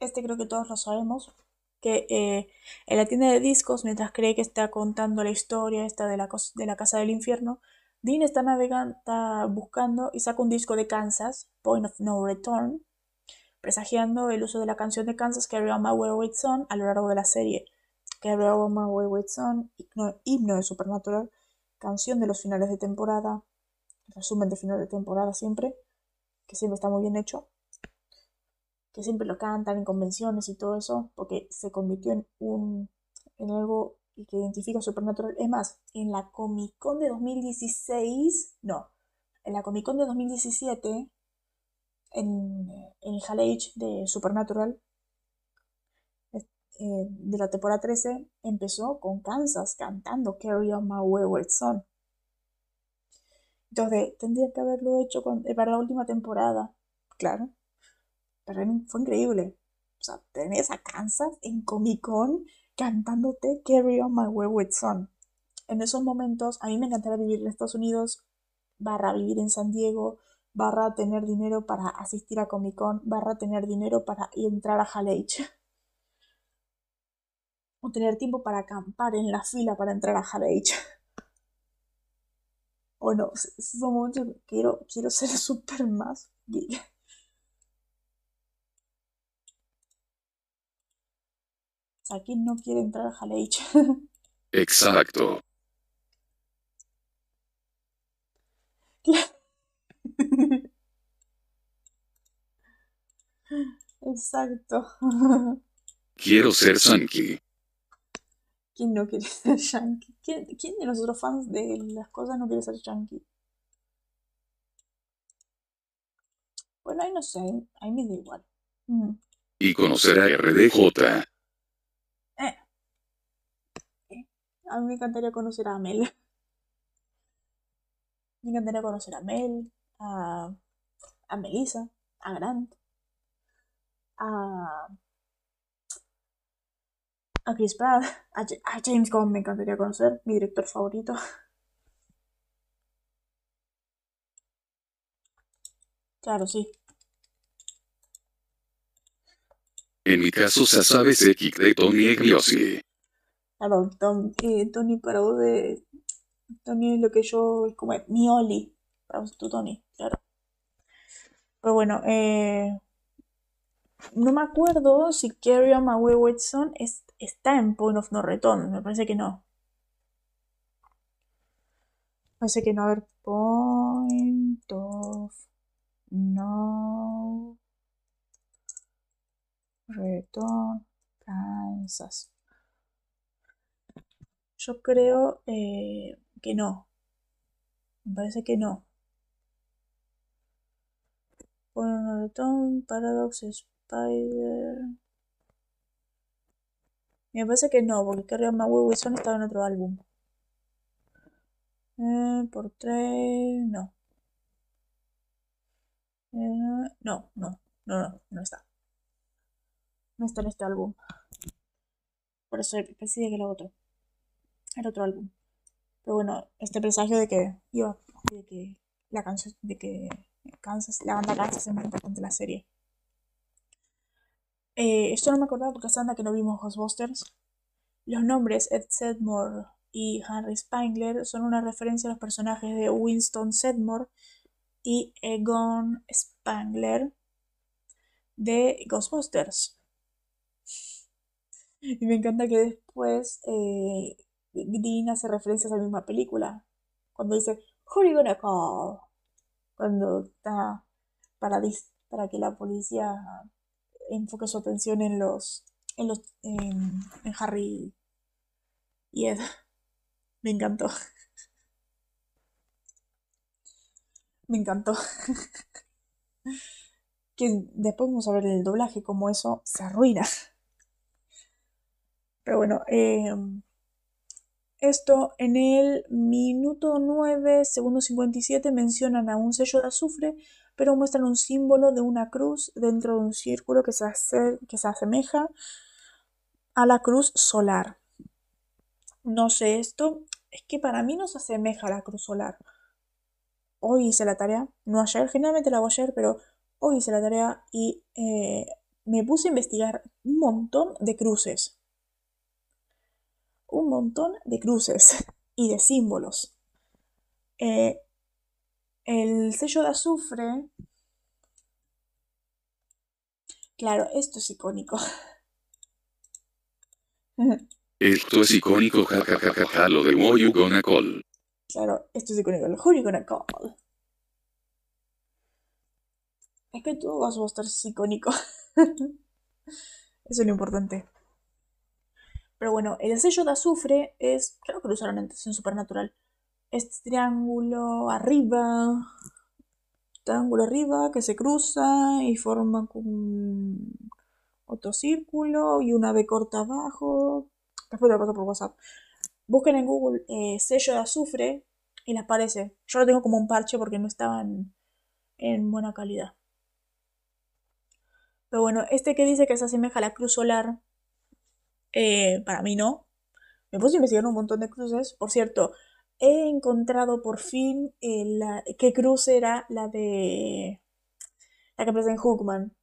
Este creo que todos lo sabemos. Que eh, en la tienda de discos, mientras cree que está contando la historia esta de la, de la casa del infierno, Dean está navegando, está buscando y saca un disco de Kansas, Point of No Return, presagiando el uso de la canción de Kansas Carry On My Wayward Son a lo largo de la serie. Carry On My Wayward Son, himno de Supernatural, canción de los finales de temporada, resumen de final de temporada siempre, que siempre está muy bien hecho que siempre lo cantan en convenciones y todo eso, porque se convirtió en un en algo que identifica Supernatural. Es más, en la Comic Con de 2016, no, en la Comic Con de 2017, en, en Hall Age de Supernatural, eh, de la temporada 13, empezó con Kansas cantando Carry On My Wayward Son. Entonces, tendría que haberlo hecho eh, para la última temporada, claro. Pero fue increíble. O sea, tenés a Kansas en Comic Con cantándote Carry On My Wayward Son. En esos momentos, a mí me encantaría vivir en Estados Unidos, barra vivir en San Diego, barra tener dinero para asistir a Comic Con, barra tener dinero para entrar a H. O tener tiempo para acampar en la fila para entrar a H. O no, esos momentos quiero, quiero ser súper más sea, ¿quién no quiere entrar a Haleicha? Exacto. Exacto. Quiero ser Sankey. ¿Quién no quiere ser Yankee? ¿Quién, ¿Quién, de nosotros fans de las cosas no quiere ser Yankee? Bueno, ahí no sé, ahí me da igual. Mm. Y conocer a RDJ. A mí me encantaría conocer a Mel. Me encantaría conocer a Mel, a, a Melissa, a Grant, a, a Chris Pratt, a, James Gunn me encantaría conocer, mi director favorito. Claro, sí. En mi caso, se sabe X de Tony Egliosi. Claro, eh, Tony para vos de. Tony es lo que yo. Es como mi Oli. Tu Tony, claro. Pero bueno, eh, no me acuerdo si Carry On My Wayward Son está en Point of No Return. Me parece que no. Parece que no. A ver, Point of No Return Kansas. Yo creo eh, que no. Me parece que no. Bueno, Paradox, Spider. Me parece que no, porque My Way Wilson estaba en otro álbum. Eh, por tres. No. Eh, no, no, no, no, no está. No está en este álbum. Por eso pensé que era otro. Era otro álbum. Pero bueno, este presagio de que iba, de que la canción, de que Kansas, la banda Kansas es muy importante la serie. Eh, esto no me acordaba porque es banda que no vimos Ghostbusters. Los nombres Ed Sedmore y Henry Spangler son una referencia a los personajes de Winston Sedmore y Egon Spangler de Ghostbusters. Y me encanta que después eh, Dean hace referencias a la misma película. Cuando dice, Who are you gonna call? Cuando está para, que la policía enfoque su atención en los, en los, en, Harry y Ed. Me encantó. Me encantó. que después vamos a ver el doblaje, como eso se arruina. Pero bueno, em, esto en el minuto 9, segundo 57 mencionan a un sello de azufre, pero muestran un símbolo de una cruz dentro de un círculo que se, que se asemeja a la cruz solar. No sé esto, es que para mí no se asemeja a la cruz solar. Hoy hice la tarea, no ayer, generalmente la hago ayer, pero hoy hice la tarea y eh, me puse a investigar un montón de cruces un montón de cruces y de símbolos. Eh, el sello de azufre. Claro, esto es icónico. Esto es icónico, jajajaja, lo de Who You Gonna Call. Claro, esto es icónico, lo Who You Gonna Call. Es que todo a estar icónico. Eso es lo importante. Pero bueno, el sello de azufre es, creo que lo usaron en Supernatural. Este triángulo arriba, triángulo arriba que se cruza y forma un otro círculo y una B corta abajo. Después te lo paso por WhatsApp. Busquen en Google eh, sello de azufre y les aparece. Yo lo tengo como un parche porque no estaban en buena calidad. Pero bueno, este que dice que se asemeja a la cruz solar eh, para mí no. Me puse a investigar un montón de cruces. Por cierto, he encontrado por fin qué cruz era la de la que aparece en Hookman.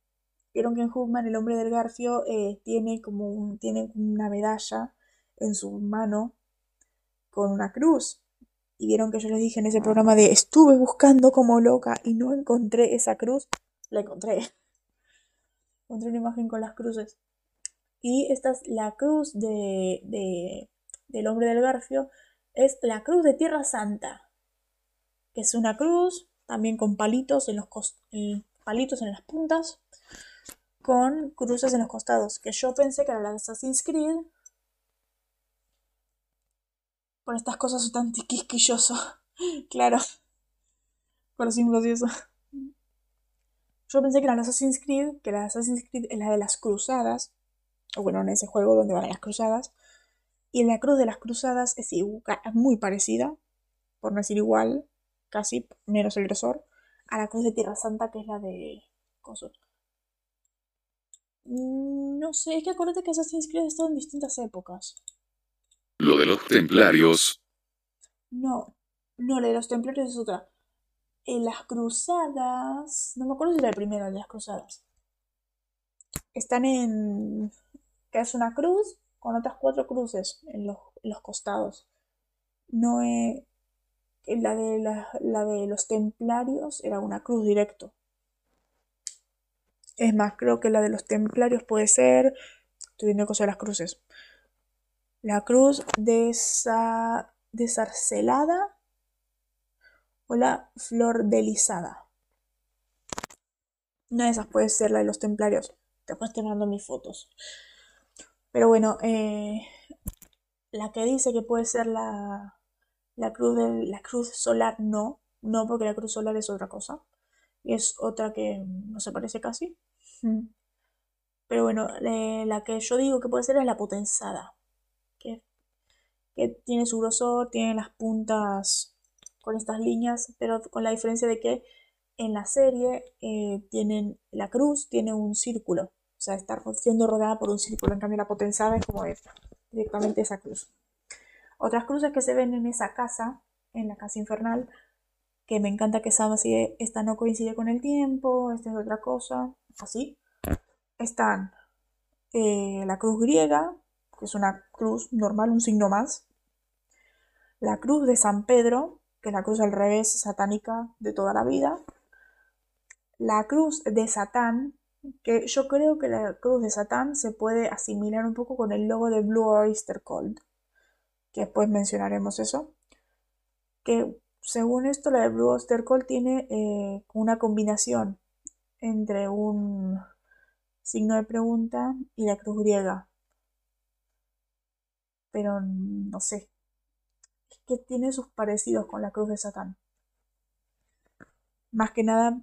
Vieron que en Hookman el hombre del Garfio eh, tiene como tiene una medalla en su mano con una cruz. Y vieron que yo les dije en ese programa de estuve buscando como loca y no encontré esa cruz. La encontré. Encontré una imagen con las cruces. Y esta es la cruz de, del hombre del garfio, es la cruz de Tierra Santa, que es una cruz también con palitos en los palitos en las puntas, con cruces en los costados, que yo pensé que era la de Assassin's Creed. Por estas cosas son tan quisquilloso. claro. Por símbolos y eso. Yo pensé que era la Assassin's Creed, que la Assassin's Creed es la de las cruzadas, o bueno, en ese juego donde van las cruzadas. Y la cruz de las cruzadas es muy parecida, por no decir igual, casi menos el grosor, a la cruz de Tierra Santa, que es la de Coso. Mm, no sé, es que acuérdate que Assassin's Creed ha estado en distintas épocas. Lo de los templarios. No, no, la de los templarios es otra. En las cruzadas. No me acuerdo si era la primera de las cruzadas. Están en que es una cruz con otras cuatro cruces en los, costados. No es, la, de la, de los templarios era una cruz directo. Es más, creo que la de los templarios puede ser. Estoy viendo cosas de las cruces. La cruz desarcelada o la flor delisada. Una de esas puede ser la de los templarios. Después te mando mis fotos. Pero bueno, eh, la que dice que puede ser la, la, cruz la cruz solar, no. No, porque la cruz solar es otra cosa. Y es otra que no se parece casi. Mm. Pero bueno, la que yo digo que puede ser es la potenzada. Que, que tiene su grosor, tiene las puntas con estas líneas, pero con la diferencia de que en la serie eh, tienen la cruz tiene un círculo, o sea, está siendo rodeada por un círculo, en cambio la potenzada es como esta, directamente esa cruz. Otras cruces que se ven en esa casa, en la casa infernal, que me encanta que Sam así, esta no coincide con el tiempo, esta es otra cosa, así. Están eh, la cruz griega, que es una cruz normal, un signo más. La cruz de San Pedro, que es la cruz al revés satánica de toda la vida. La cruz de Satán, que yo creo que la cruz de Satán se puede asimilar un poco con el logo de Blue Oyster Cult, que después mencionaremos eso. Que según esto, la de Blue Oyster Cult tiene eh, una combinación entre un signo de pregunta y la cruz griega. Pero no sé. Es que tiene sus parecidos con la cruz de Satán. Más que nada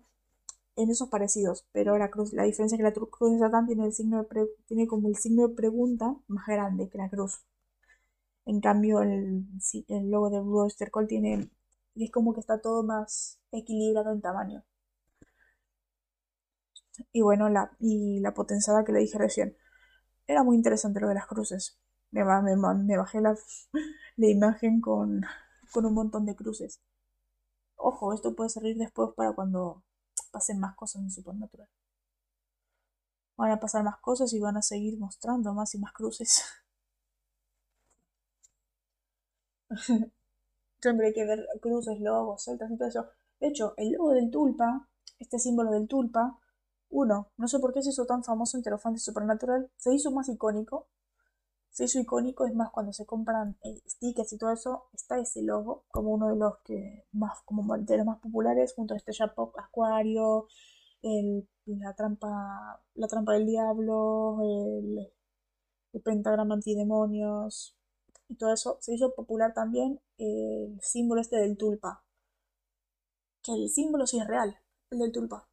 en esos parecidos, pero la cruz, la diferencia es que la cruz de Satán tiene el signo de tiene como el signo de pregunta más grande que la cruz. En cambio, el, logo de Blue Oyster Cult tiene es como que está todo más equilibrado en tamaño. Y bueno, la, y la potenzada que le dije recién. Era muy interesante lo de las cruces. Me, me, me bajé la, la imagen con, con un montón de cruces. Ojo, esto puede servir después para cuando pasen más cosas en Supernatural. Van a pasar más cosas y van a seguir mostrando más y más cruces. Siempre hay que ver cruces, logos, celtas y todo eso. De hecho, el logo del tulpa, este símbolo del tulpa, uno, no sé por qué se hizo tan famoso entre los fans de Supernatural, se hizo más icónico. Se hizo icónico, es más, cuando se compran eh, stickers y todo eso, está ese logo como uno de los que más, como de los más populares, junto a Estrella Pop, Acuario, la trampa, la trampa del diablo, el, el pentagrama antidemonios, y todo eso, se hizo popular también el símbolo este del tulpa. Que el símbolo sí es real, el del tulpa.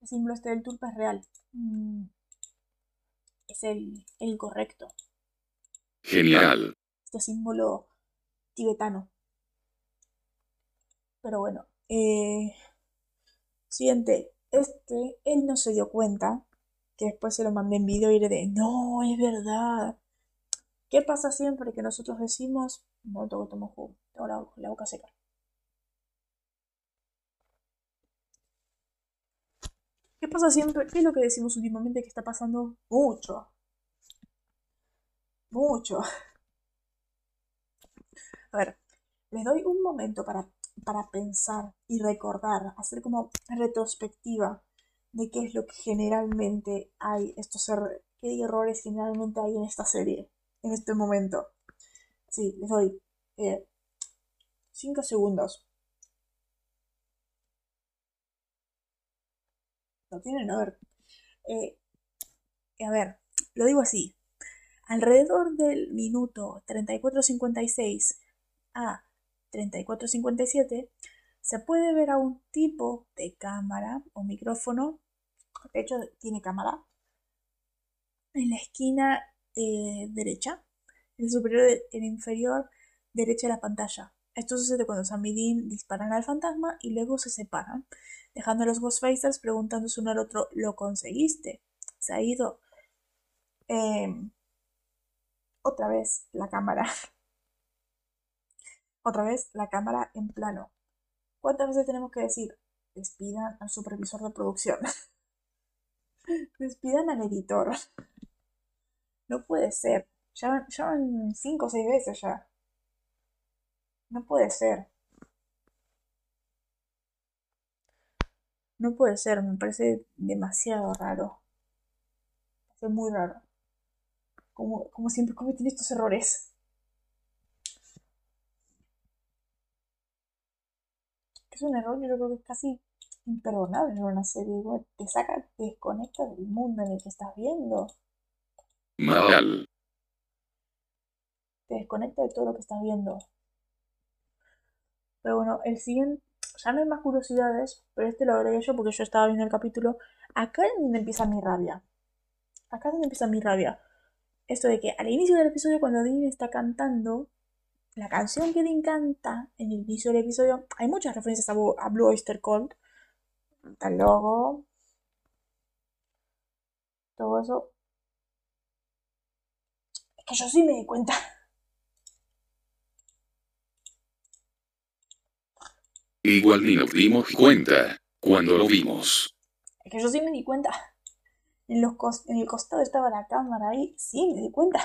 El símbolo este del tulpa es real. Mm, es el, el correcto. Genial. Este símbolo tibetano. Pero bueno. Eh, siguiente. Este, él no se dio cuenta que después se lo mandé en video y le de, no, es verdad. ¿Qué pasa siempre que nosotros decimos, no tengo que tomar jugo, tengo la, boca seca? ¿Qué pasa siempre? ¿Qué es lo que decimos últimamente que está pasando? Mucho. Mucho. A ver, les doy un momento para, para pensar y recordar, hacer como retrospectiva de qué es lo que generalmente hay, estos er qué errores generalmente hay en esta serie, en este momento. Sí, les doy 5 eh, segundos. ¿Lo tienen? A ver. Eh, a ver, lo digo así. Alrededor del minuto 34.56 a 34.57 se puede ver a un tipo de cámara o micrófono, de hecho tiene cámara, en la esquina eh, derecha, el superior el inferior derecha de la pantalla. Esto sucede cuando Sam y Dean disparan al fantasma y luego se separan, dejando a los Ghostfacers preguntándose uno al otro, ¿lo conseguiste? ¿Se ha ido? Em, otra vez la cámara. otra vez la cámara en plano. ¿Cuántas veces tenemos que decir? Despidan al supervisor de producción. Despidan al editor. No puede ser. Ya, van cinco o seis veces ya. No puede ser. No puede ser, me parece demasiado raro. Es muy raro. Como, como siempre cometen estos errores. es un error, yo creo que es casi imperdonable en una serie. te saca, te desconecta del mundo en el que estás viendo. Mal. Te desconecta de todo lo que estás viendo. Pero bueno, el siguiente, ya no hay más curiosidades, pero este lo agregué yo porque yo estaba viendo el capítulo. Acá es donde empieza mi rabia. Acá es donde empieza mi rabia. Esto de que al inicio del episodio, cuando Dean está cantando, la canción que te encanta en el inicio del episodio, hay muchas referencias a, Blue Oyster Cult, el logo, todo eso. Es que yo sí me di cuenta. Igual ni nos dimos cuenta cuando lo vimos. Es que yo sí me di cuenta. En, los en el costado estaba la cámara ahí. Sí, me di cuenta.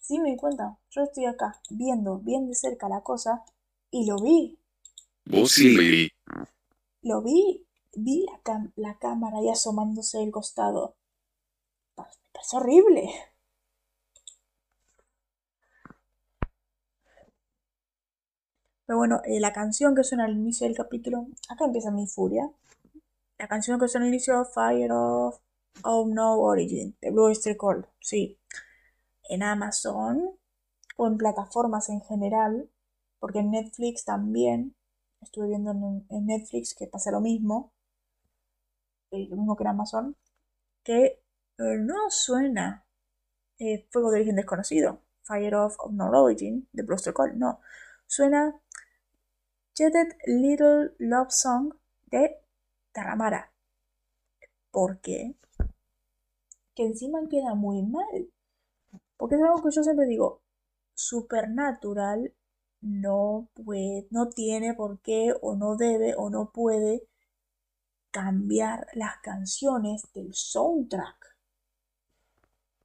Sí, me di cuenta. Yo estoy acá viendo bien de cerca la cosa y lo vi. Vos sí lo vi. Lo vi. Vi la, la cámara ahí asomándose del costado. Me parece horrible. Pero bueno, eh, la canción que suena al inicio del capítulo, acá empieza mi furia. La canción que suena al inicio, Fire of, of No Origin, de Blue Oyster Cult, sí. En Amazon o en plataformas en general, porque en Netflix también, estuve viendo en, Netflix que pasa lo mismo, eh, lo mismo que en Amazon, que eh, no suena Fuego de origen desconocido, Fire of, of No Origin, de Blue Oyster Cult, no. Suena Jetted Little Love Song de Taramara. ¿Por qué? Que encima queda muy mal. Porque es algo que yo siempre digo, Supernatural no puede, no tiene por qué o no debe o no puede cambiar las canciones del soundtrack.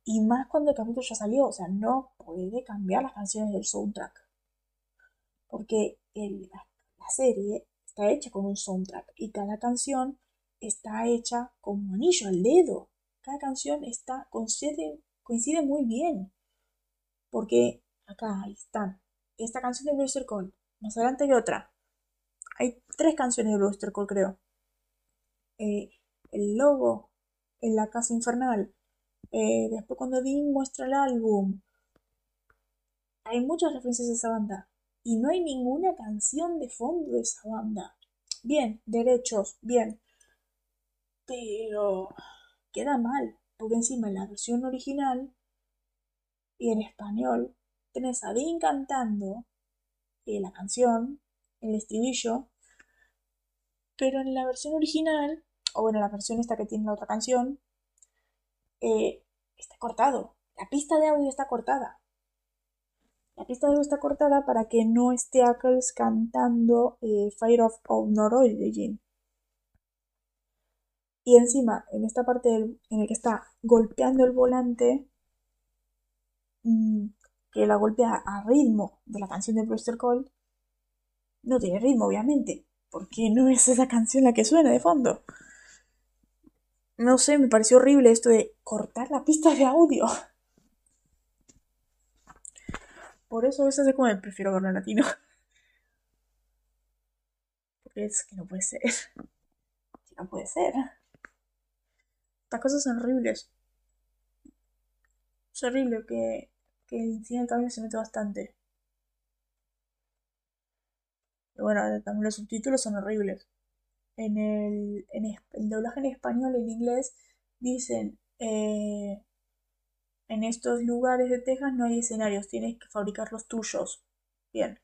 Y más cuando el capítulo ya salió, o sea, no puede cambiar las canciones del soundtrack. Porque el, la serie está hecha con un soundtrack y cada canción está hecha como anillo al dedo. Cada canción está, coincide, coincide muy bien. Porque acá ahí están. Esta canción de Brewster Cole. Más adelante hay otra. Hay tres canciones de Brewster Cole, creo. Eh, el logo en la casa infernal. Eh, después cuando Dean muestra el álbum. Hay muchas referencias a esa banda y no hay ninguna canción de fondo de esa banda. Bien, derechos, bien. Pero queda mal, porque encima en la versión original y en español tenés a Dean cantando eh, la canción, el estribillo, pero en la versión original, o bueno, la versión esta que tiene la otra canción, eh, está cortado. La pista de audio está cortada. La pista de está cortada para que no esté Ackles cantando eh, Fire of, of Origin. Y encima, en esta parte en la que está golpeando el volante, mm, que la golpea a ritmo de la canción de Brewster Cole, no tiene ritmo, obviamente, porque no es esa canción la que suena de fondo. No sé, me pareció horrible esto de cortar la pista de audio. Por eso a veces es como me prefiero verlo en latino. Porque es que no puede ser. no puede ser. Estas cosas son horribles. Es horrible que, que el cine cambio se mete bastante. Y bueno, también los subtítulos son horribles. En el, en el doblaje en español, en inglés, dicen eh, en estos lugares de Texas no hay escenarios, tienes que fabricar los tuyos. Bien.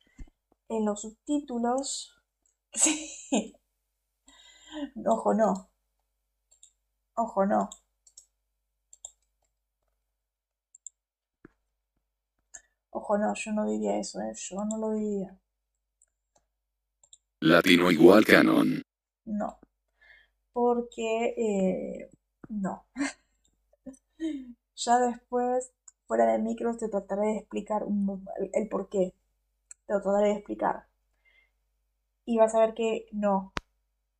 En los subtítulos. Sí. Ojo, no. Ojo, no. Ojo, no, yo no diría eso, ¿eh? Yo no lo diría. Latino igual canon. No. Porque, eh, no. Ya después, fuera de micros, te trataré de explicar el, por qué. Te lo trataré de explicar. Y vas a ver que no.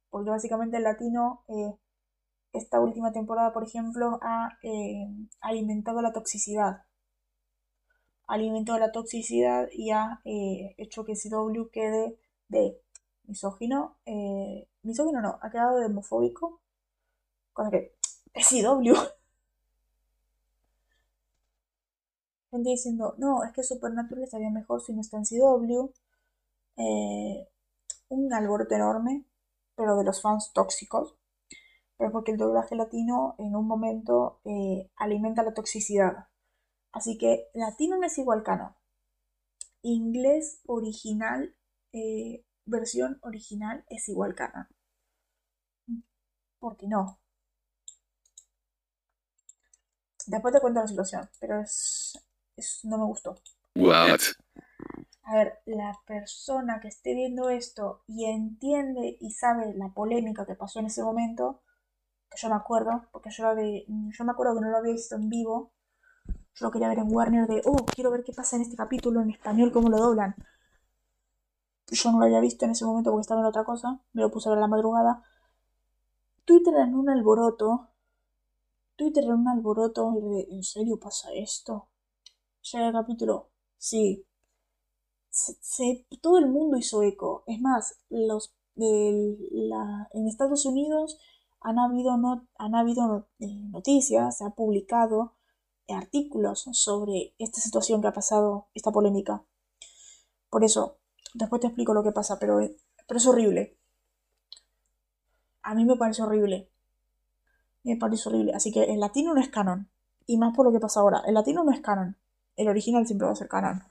Porque básicamente el latino, eh, esta última temporada, por ejemplo, ha eh, alimentado la toxicidad. Ha alimentado la toxicidad y ha eh, hecho que CW quede de misógino. misógino no, ha quedado de homofóbico. Cosa que CW. Gente diciendo, no, es que Supernatural estaría mejor si no está en CW. Eh, un alboroto enorme, pero de los fans tóxicos. Pero porque el doblaje latino en un momento eh, alimenta la toxicidad. Así que latino no es igual canon. Inglés original, eh, versión original es igual canon. ¿Por qué no? Después te cuento la situación, pero es, es no me gustó. What? A ver, la persona que esté viendo esto y entiende y sabe la polémica que pasó en ese momento, que yo me acuerdo, porque yo, de, yo me acuerdo que no lo había visto en vivo, yo lo quería ver en Warner de, oh, quiero ver qué pasa en este capítulo en español, cómo lo doblan. Yo no lo había visto en ese momento porque estaba en otra cosa, me lo puse a ver a la madrugada. Twitter en un alboroto, Twitter en un alboroto, y de, ¿en serio pasa esto? Llega el capítulo, sí. Se, todo el mundo hizo eco. Es más, los, la, en Estados Unidos han habido, no, han habido eh, noticias, se ha publicado artículos sobre esta situación que ha pasado, esta polémica. Por eso, después te explico lo que pasa, pero, pero es horrible. A mí me parece horrible. Me parece horrible. Así que el latino no es canon. Y más por lo que pasa ahora. El latino no es canon. El original siempre va a ser canon.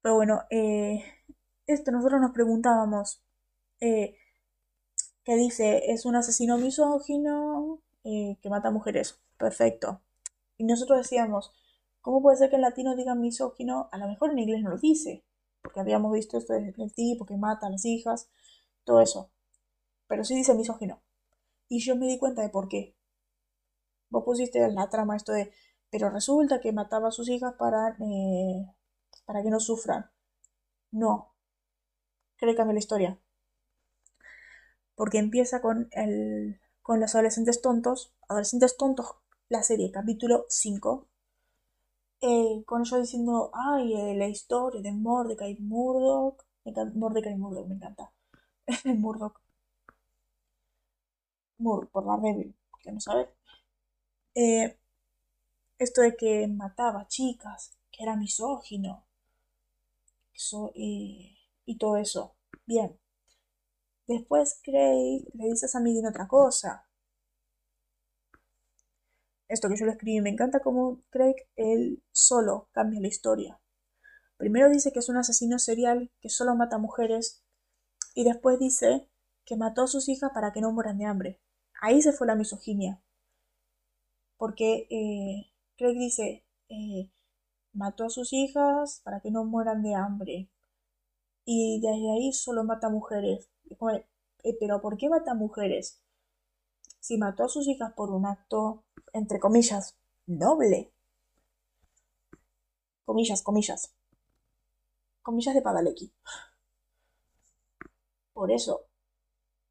Pero bueno, eh, esto nosotros nos preguntábamos. Eh, ¿Qué dice? ¿Es un asesino misógino eh, que mata mujeres? Perfecto. Y nosotros decíamos, ¿cómo puede ser que en latino digan misógino? A lo mejor en inglés no lo dice, porque habíamos visto esto desde el tipo que mata a las hijas, todo eso. Pero sí dice misógino. Y yo me di cuenta de por qué. Vos pusiste en la trama esto de, pero resulta que mataba a sus hijas para, eh, para que no sufran. No. Créame la historia. Porque empieza con, el, con los adolescentes tontos, adolescentes tontos la serie, capítulo 5, eh, con ellos diciendo, ay, eh, la historia de Mordecai Murdoch, Mordecai Murdoch, me encanta, Murdoch, Mur, por la débil, que no sabe, eh, esto de que mataba chicas, que era misógino, eso, y, y todo eso, bien. Después Craig le dice a Sammy otra cosa, esto que yo lo escribí, me encanta cómo Craig él solo cambia la historia. Primero dice que es un asesino serial que solo mata mujeres y después dice que mató a sus hijas para que no mueran de hambre. Ahí se fue la misoginia. Porque eh, Craig dice, eh, mató a sus hijas para que no mueran de hambre. Y desde ahí solo mata mujeres. Eh, pero ¿por qué mata mujeres? Si mató a sus hijas por un acto entre comillas, noble. Comillas, comillas. Comillas de Padalecki. Por eso,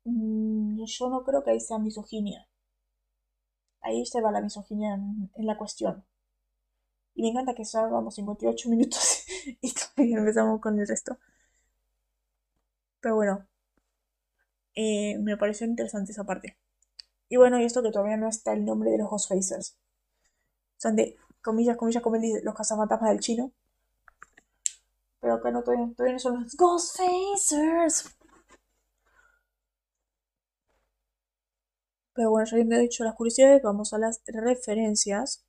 mm, yo no creo que ahí sea misoginia. Ahí se va la misoginia en, la cuestión. Y me encanta que vamos 58 minutos y empezamos con el resto. Pero bueno, eh, me pareció interesante esa parte. Y bueno, y esto que todavía no está el nombre de los Ghostfacers. Son de, comillas, comillas, como él dice, los cazafantasmas del chino. Pero acá no, todavía, todavía no son los Ghostfacers. Pero bueno, ya habiendo dicho las curiosidades, vamos a las referencias.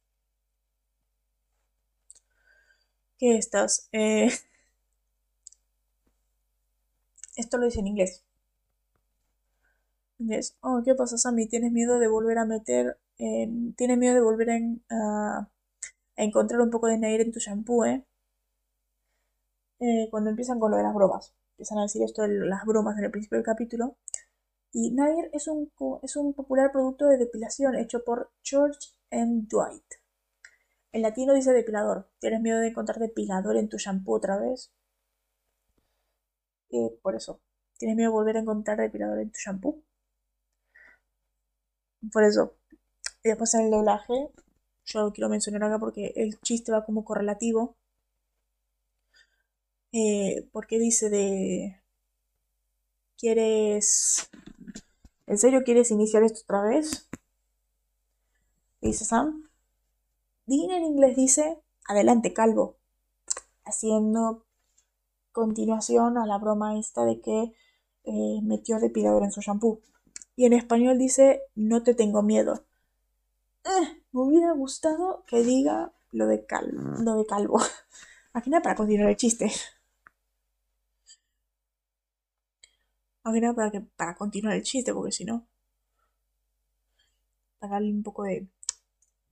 Que estas. Eh, esto lo dice en inglés. Oh, ¿qué pasa, Sammy? ¿Tienes miedo de volver a meter, tienes miedo de volver a, encontrar un poco de Nair en tu shampoo, eh? eh? Cuando empiezan con lo de las bromas. Empiezan a decir esto de las bromas en el principio del capítulo. Y Nair es un, es un popular producto de depilación hecho por George M. Dwight. En latino dice depilador. ¿Tienes miedo de encontrar depilador en tu shampoo otra vez? Eh, por eso. ¿Tienes miedo de volver a encontrar depilador en tu shampoo? Por eso. Y después en el doblaje, yo lo quiero mencionar acá porque el chiste va como correlativo. Eh, porque dice de... ¿Quieres... ¿En serio quieres iniciar esto otra vez? Dice Sam. Dean en inglés dice, adelante, calvo. Haciendo continuación a la broma esta de que eh, metió depilador en su shampoo y en español dice no te tengo miedo. eh, me hubiera gustado que diga lo de, cal de calvo. Aquí nada para continuar el chiste. Nada para, que, para continuar el chiste, porque si no. Para darle un poco de,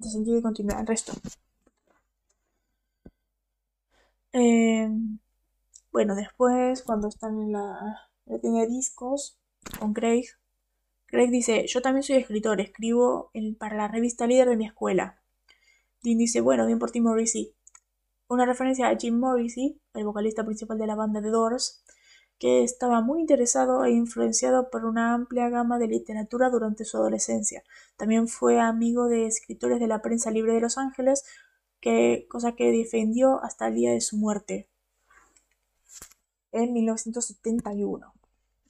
sentido y continuar el resto. Eh, bueno, después, cuando están en la, tienda de discos con Craig, Craig dice, yo también soy escritor, escribo para la revista líder de mi escuela. Dean dice, bueno, bien por ti Morrissey. Una referencia a Jim Morrissey, el vocalista principal de la banda The Doors, que estaba muy interesado e influenciado por una amplia gama de literatura durante su adolescencia. También fue amigo de escritores de la prensa libre de Los Ángeles, cosa que defendió hasta el día de su muerte, en 1971.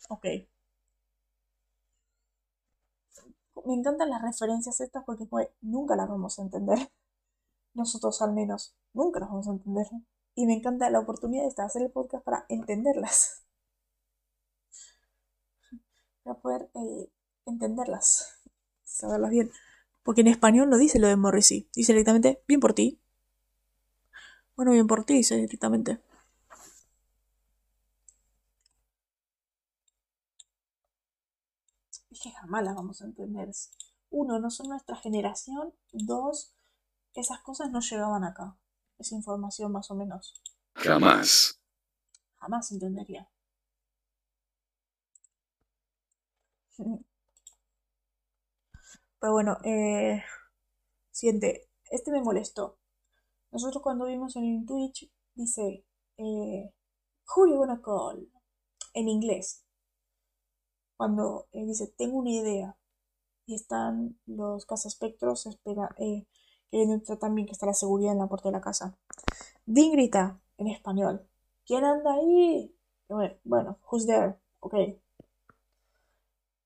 Ok. Me encantan las referencias estas porque pues, nunca las vamos a entender. Nosotros al menos, nunca las vamos a entender. Y me encanta la oportunidad de hacer el podcast para entenderlas. Para poder eh, entenderlas. Saberlas bien. Porque en español no dice lo de Morrissey. Dice directamente, bien por ti. Bueno, bien por ti, dice directamente. Es que jamás las vamos a entender. Uno, no son nuestra generación. Dos, esas cosas no llegaban acá. Esa información más o menos. Jamás. Jamás entendería. Pero bueno, eh, siguiente. Este me molestó. Nosotros cuando vimos en Twitch dice eh, Who you gonna call? En inglés. Cuando eh, dice tengo una idea y están los cazaspectros espera, eh, queriendo también que está la seguridad en la puerta de la casa. Dean grita en español. ¿Quién anda ahí? Bueno, who's there? Ok.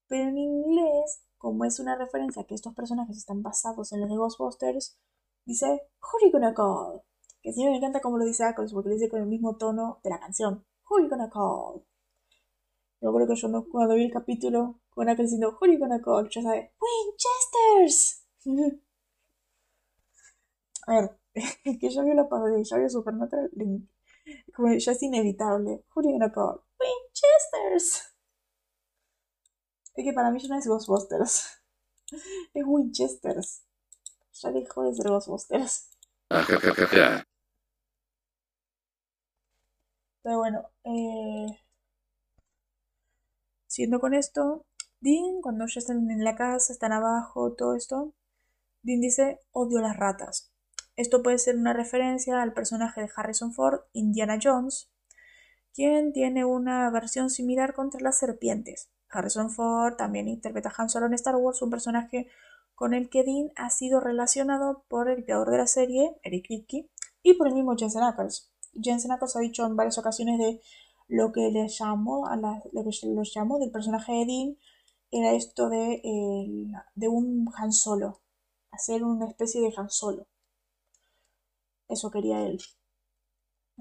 Pero en inglés, como es una referencia que estos personajes están basados en los de Ghostbusters, dice Who you gonna call? Que sí me encanta como lo dice Ackles porque lo dice con el mismo tono de la canción. Who you gonna call? Yo creo que yo no, cuando vi el capítulo con Ackles diciendo Who you gonna call? Ya sabes, Winchesters. A ver, que ya vio la parodia ya vio Supernatural, como ya es inevitable. Who you gonna call? Winchesters. Es que para mí ya no es Ghostbusters. Es Winchesters. Ya dejó de ser Ghostbusters. Pero bueno, eh, siguiendo con esto, Dean, cuando ya están en la casa, están abajo, todo esto, Dean dice, odio las ratas. Esto puede ser una referencia al personaje de Harrison Ford, Indiana Jones, quien tiene una versión similar contra las serpientes. Harrison Ford también interpreta a Han Solo en Star Wars, un personaje con el que Dean ha sido relacionado por el creador de la serie, Eric Kripke, y por el mismo Jensen Ackles. Jensen Ackles ha dicho en varias ocasiones de lo que le llamó a lo que los llamó del personaje de Dean era esto de, de un Han Solo, hacer una especie de Han Solo. Eso quería él.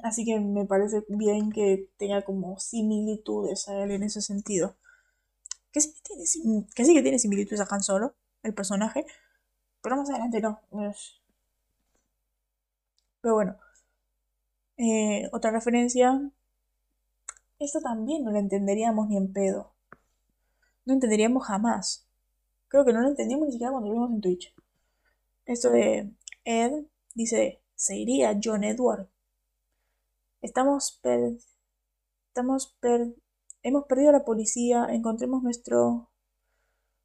Así que me parece bien que tenga como similitudes a él en ese sentido. Que sí que tiene, que sí que similitudes a Han Solo, el personaje. Pero más adelante no. Pero bueno. Eh, otra referencia. Esto también no lo entenderíamos ni en pedo. No entenderíamos jamás. Creo que no lo entendimos ni siquiera cuando lo vimos en Twitch. Esto de Ed dice, se iría John Edward. Estamos per... Estamos per... Hemos perdido a la policía, encontremos nuestro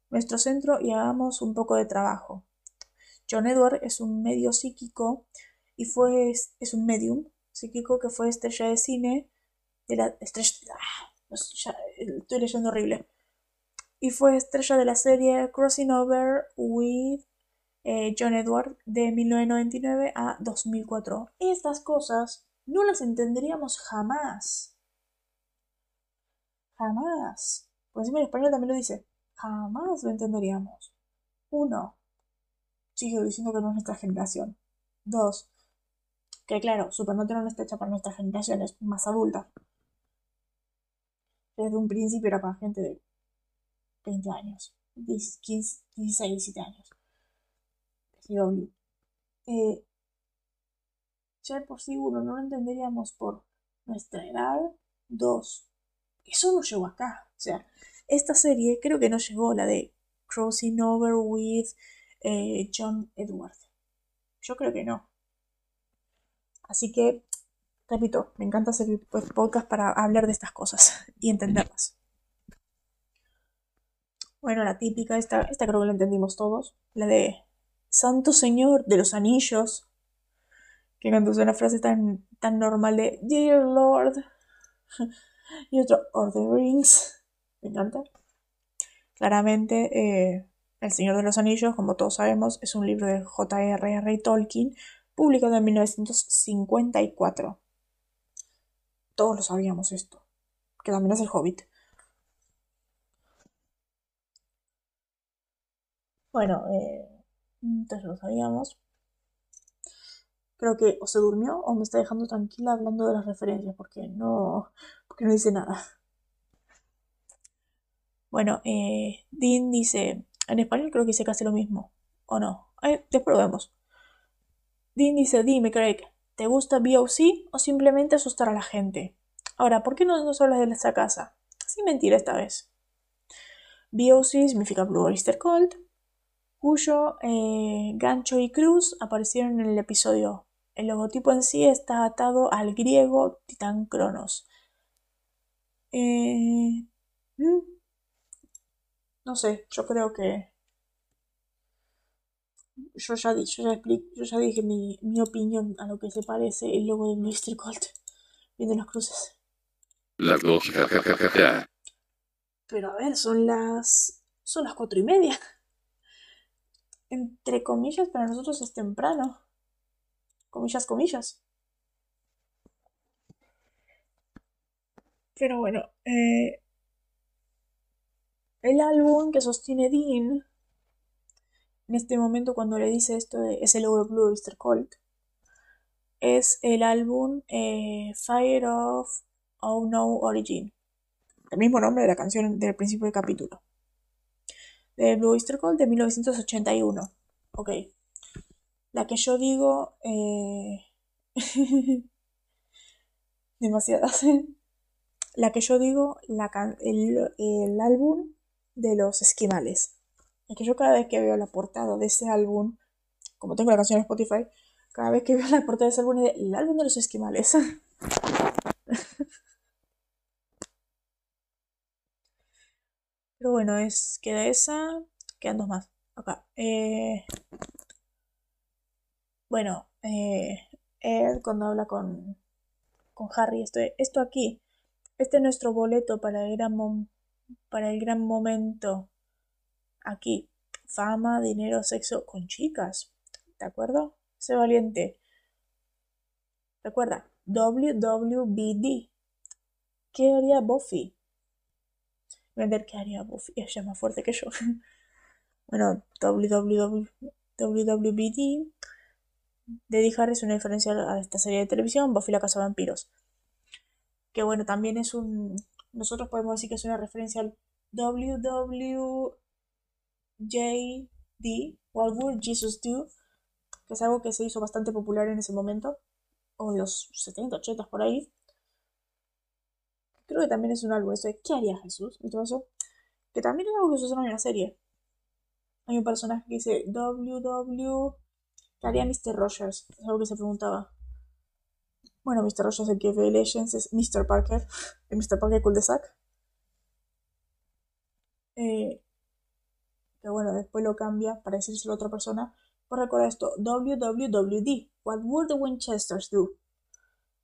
nuestro centro y hagamos un poco de trabajo. John Edward es un medio psíquico y fue es un medium psíquico que fue estrella de cine de la estrella ah, estoy leyendo horrible y fue estrella de la serie Crossing Over with eh, John Edward de 1999 a 2004. Estas cosas no las entenderíamos jamás. Jamás. Por encima en español también lo dice jamás lo entenderíamos. Uno, sigo diciendo que no es nuestra generación. Dos, que claro, Supernatural no está hecha para nuestra generación, es más adulta. Desde un principio era para gente de 20 años, 15, 16, 17 años. CW. Eh, ya por sí uno no lo entenderíamos por nuestra edad. Dos, eso no llegó acá. O sea, esta serie creo que no llegó la de Crossing Over with eh, John Edward. Yo creo que no. Así que, repito, me encanta hacer podcast para hablar de estas cosas y entenderlas. Bueno, la típica, esta, esta creo que la entendimos todos. La de Santo Señor de los Anillos. Que cuando una frase tan, tan normal de Dear Lord. Y otro, Or the Rings. Me encanta. Claramente, eh, El Señor de los Anillos, como todos sabemos, es un libro de J.R.R. Tolkien, publicado en 1954. Todos lo sabíamos esto. Que también es el Hobbit. Bueno, eh, entonces lo sabíamos. Creo que o se durmió o me está dejando tranquila hablando de las referencias porque no, porque no dice nada. Bueno, eh, Dean dice, en español creo que dice casi lo mismo, ¿o no? después lo vemos. Dean dice, dime Craig, ¿te gusta BOC o simplemente asustar a la gente? Ahora, ¿por qué no nos hablas de esta casa? Sin mentira esta vez. BOC significa Blue Oyster Cult, cuyo eh, gancho y cruz aparecieron en el episodio. El logotipo en sí está atado al griego Titán Cronos. Eh, mm, no sé, yo creo que. Yo ya, yo ya, dije mi, opinión a lo que se parece el logo de Mystery Cult. Viendo las cruces. Las dos, Pero a ver, son las. Son las cuatro y media entre comillas, para nosotros es temprano. Comillas, comillas. Pero bueno, eh, el álbum que sostiene Dean, en este momento cuando le dice esto de ese logo de Blue Oyster Cult, es el álbum eh, Fire of Oh No Origin. El mismo nombre de la canción del principio del capítulo de Blue Oyster Cult de 1981. Ok. La que yo digo... Eh... Demasiadas. la que yo digo, la el, álbum de los esquimales. Es que yo cada vez que veo la portada de ese álbum, como tengo la canción en Spotify, cada vez que veo la portada de ese álbum, es el álbum de los esquimales. Pero bueno, es queda esa. Quedan dos más. Acá. Eh, bueno, eh, Ed cuando habla con, con Harry, esto, esto aquí, este es nuestro boleto para el gran, para el gran momento. Aquí, fama, dinero, sexo con chicas. ¿De acuerdo? Sé valiente. Recuerda, WWBD. ¿Qué haría Buffy? vender que haría Buffy. Ella es más fuerte que yo. bueno, WWBD de Harry es una diferencia a esta serie de televisión, Buffy la Casa de Vampiros. Que bueno, también es un. Nosotros podemos decir que es una referencia al WWJD, What Would Jesus Do? Que es algo que se hizo bastante popular en ese momento, o en los 70, 80 por ahí. Creo que también es un álbum eso de ¿qué haría Jesús? Y todo eso. Que también es algo que se usa en la serie. Hay un personaje que dice WW. ¿Qué haría Mr. Rogers? Es algo que se preguntaba. Bueno, Mr. Rogers, el que ve Legends, es Mr. Parker. El Mr. Parker Cul de Sac. Eh, que bueno, después lo cambia para decírselo a otra persona. Pues recuerda esto: WWWD. What would the Winchesters do?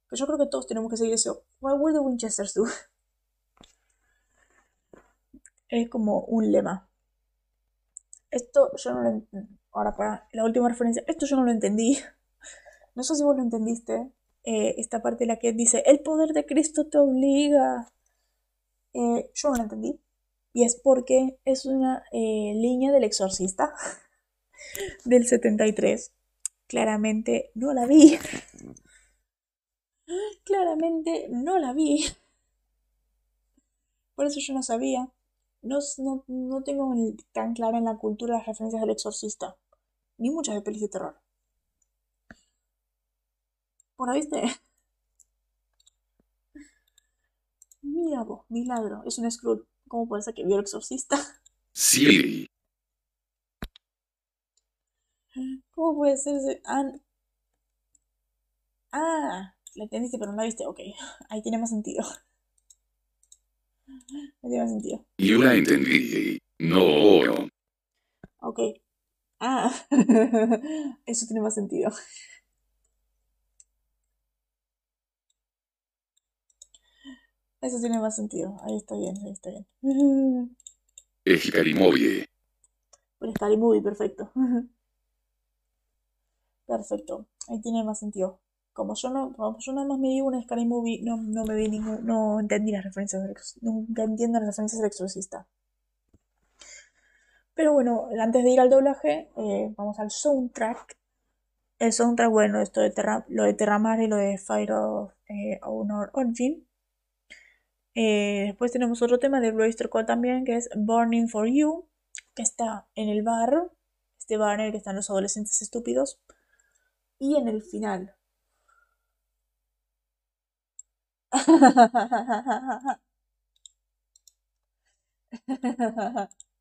Que yo creo que todos tenemos que seguir eso. What would the Winchesters do? Es como un lema. Esto yo no lo. Ahora para la última referencia. Esto yo no lo entendí. No sé si vos lo entendiste. Eh, esta parte de la que dice, el poder de Cristo te obliga. Eh, yo no lo entendí. Y es porque es una eh, línea del exorcista del 73. Claramente no la vi. Claramente no la vi. Por eso yo no sabía. No, no, tengo tan clara en la cultura las referencias del exorcista. ni muchas de pelis de terror. Bueno, ¿viste? Mira vos, milagro. Es un Skrull. ¿Cómo puede ser que vio el exorcista? Sí. ¿Cómo puede ser ese...? Ah, ah, la entendiste pero no la viste. Ok, ahí tiene más sentido. Ahí tiene más sentido. Yo la entendí. No. Ok. Ah, eso tiene más sentido. Eso tiene más sentido. Ahí está bien, ahí está bien. Es Hikari Movie. Un perfecto. Perfecto. Ahí tiene más sentido. Como yo no, como yo nada más me vi una Scary Movie, no, no me vi ningún, no entendí las referencias del nunca entiendo las referencias del exorcista. Pero bueno, antes de ir al doblaje, eh, vamos al soundtrack. El soundtrack, bueno, esto de lo de Terramar y lo de Fire of eh, Honor Origin. Eh, después tenemos otro tema de Royster Code también, que es Burning for You, que está en el bar, este bar en el que están los adolescentes estúpidos. Y en el final.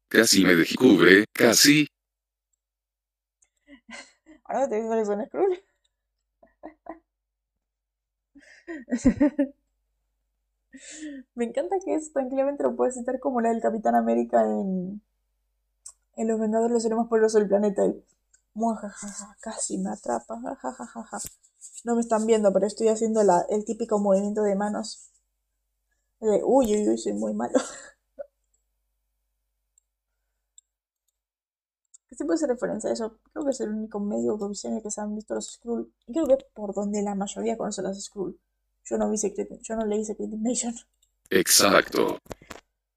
Casi me descubre, casi. Ahora te digo que son Skrull. Me encanta que eso tranquilamente lo puedes citar como la del Capitán América en, en Los Vengadores los seres más poderosos del planeta. El casi me atrapa. No me están viendo, pero estoy haciendo la, el típico movimiento de manos. De, uy, uy, uy, soy muy malo. Que siempre hace referencia a eso. Creo que es el único medio audiovisual en el que se han visto los Skrull. Y creo que por donde la mayoría conoce los Skrull. Yo no vi Secret, yo no leí Secret Invasion. Exacto.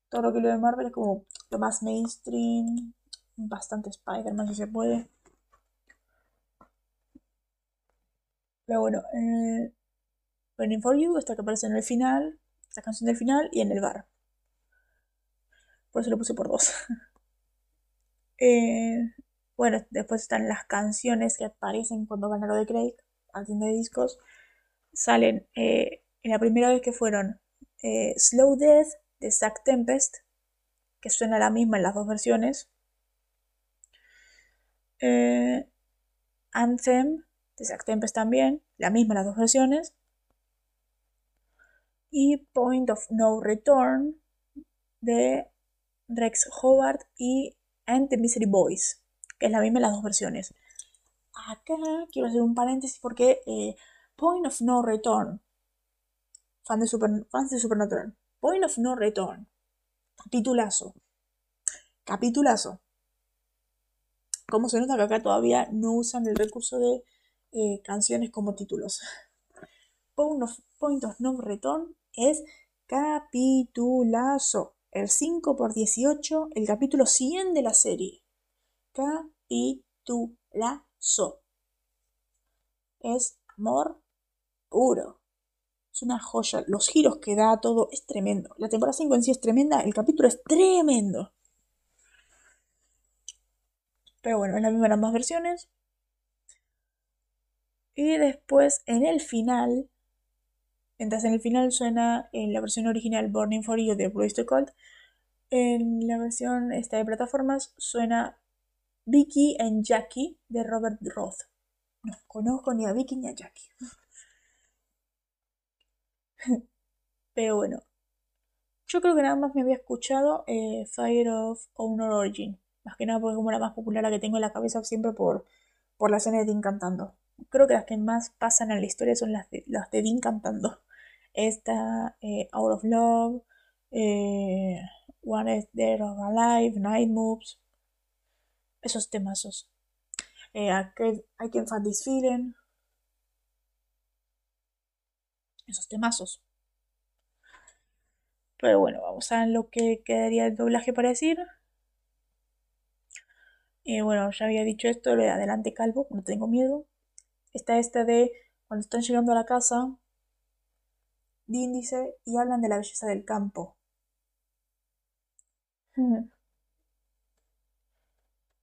Todo lo que lo de Marvel es como lo más mainstream. Bastante Spider-Man si se puede. Pero bueno, eh, Burning for You, esta que aparece en el final, esta canción del final y en el bar. Por eso lo puse por dos. Eh, bueno, después están las canciones que aparecen cuando van a lo de Craig, al tienda de discos. Salen eh, en la primera vez que fueron eh, Slow Death de Zack Tempest, que suena la misma en las dos versiones. Anthem de Zack Tempest también, la misma las dos versiones. Y Point of No Return de Rex Howard y And the Misery Boys, que es la misma en las dos versiones. Acá quiero hacer un paréntesis porque eh, Point of No Return, fan de, Super, fans de Supernatural, Point of No Return, capitulazo, capitulazo. Como se nota que acá todavía no usan el recurso de eh, canciones como títulos. Point of, No Return es capitulazo. El 5 por 18, el capítulo 100 de la serie. Capitulazo. Es amor puro. Es una joya. Los giros que da todo es tremendo. La temporada 5 en sí es tremenda. El capítulo es tremendo. Pero bueno, es la misma en ambas versiones. Y después en el final, mientras en el final suena en la versión original Burning for You de Bruce Cold, en la versión esta de plataformas suena Vicky and Jackie de Robert Roth. No conozco ni a Vicky ni a Jackie. Pero bueno, yo creo que nada más me había escuchado eh, Fire of Honor Origin. Más que nada porque es como la más popular, la que tengo en la cabeza siempre por, por la escena de Dean cantando. Creo que las que más pasan en la historia son las de, las de Dean cantando. Esta, eh, Out of Love, eh, One is Dead or Alive, Night Moves. Esos temazos. Eh, I, can, I Find This Feeling. Esos temazos. Pero bueno, vamos a lo que quedaría el doblaje para decir. Eh, bueno, ya había dicho esto, lo de adelante calvo, no tengo miedo. Está esta de cuando están llegando a la casa, Dean dice, y hablan de la belleza del campo.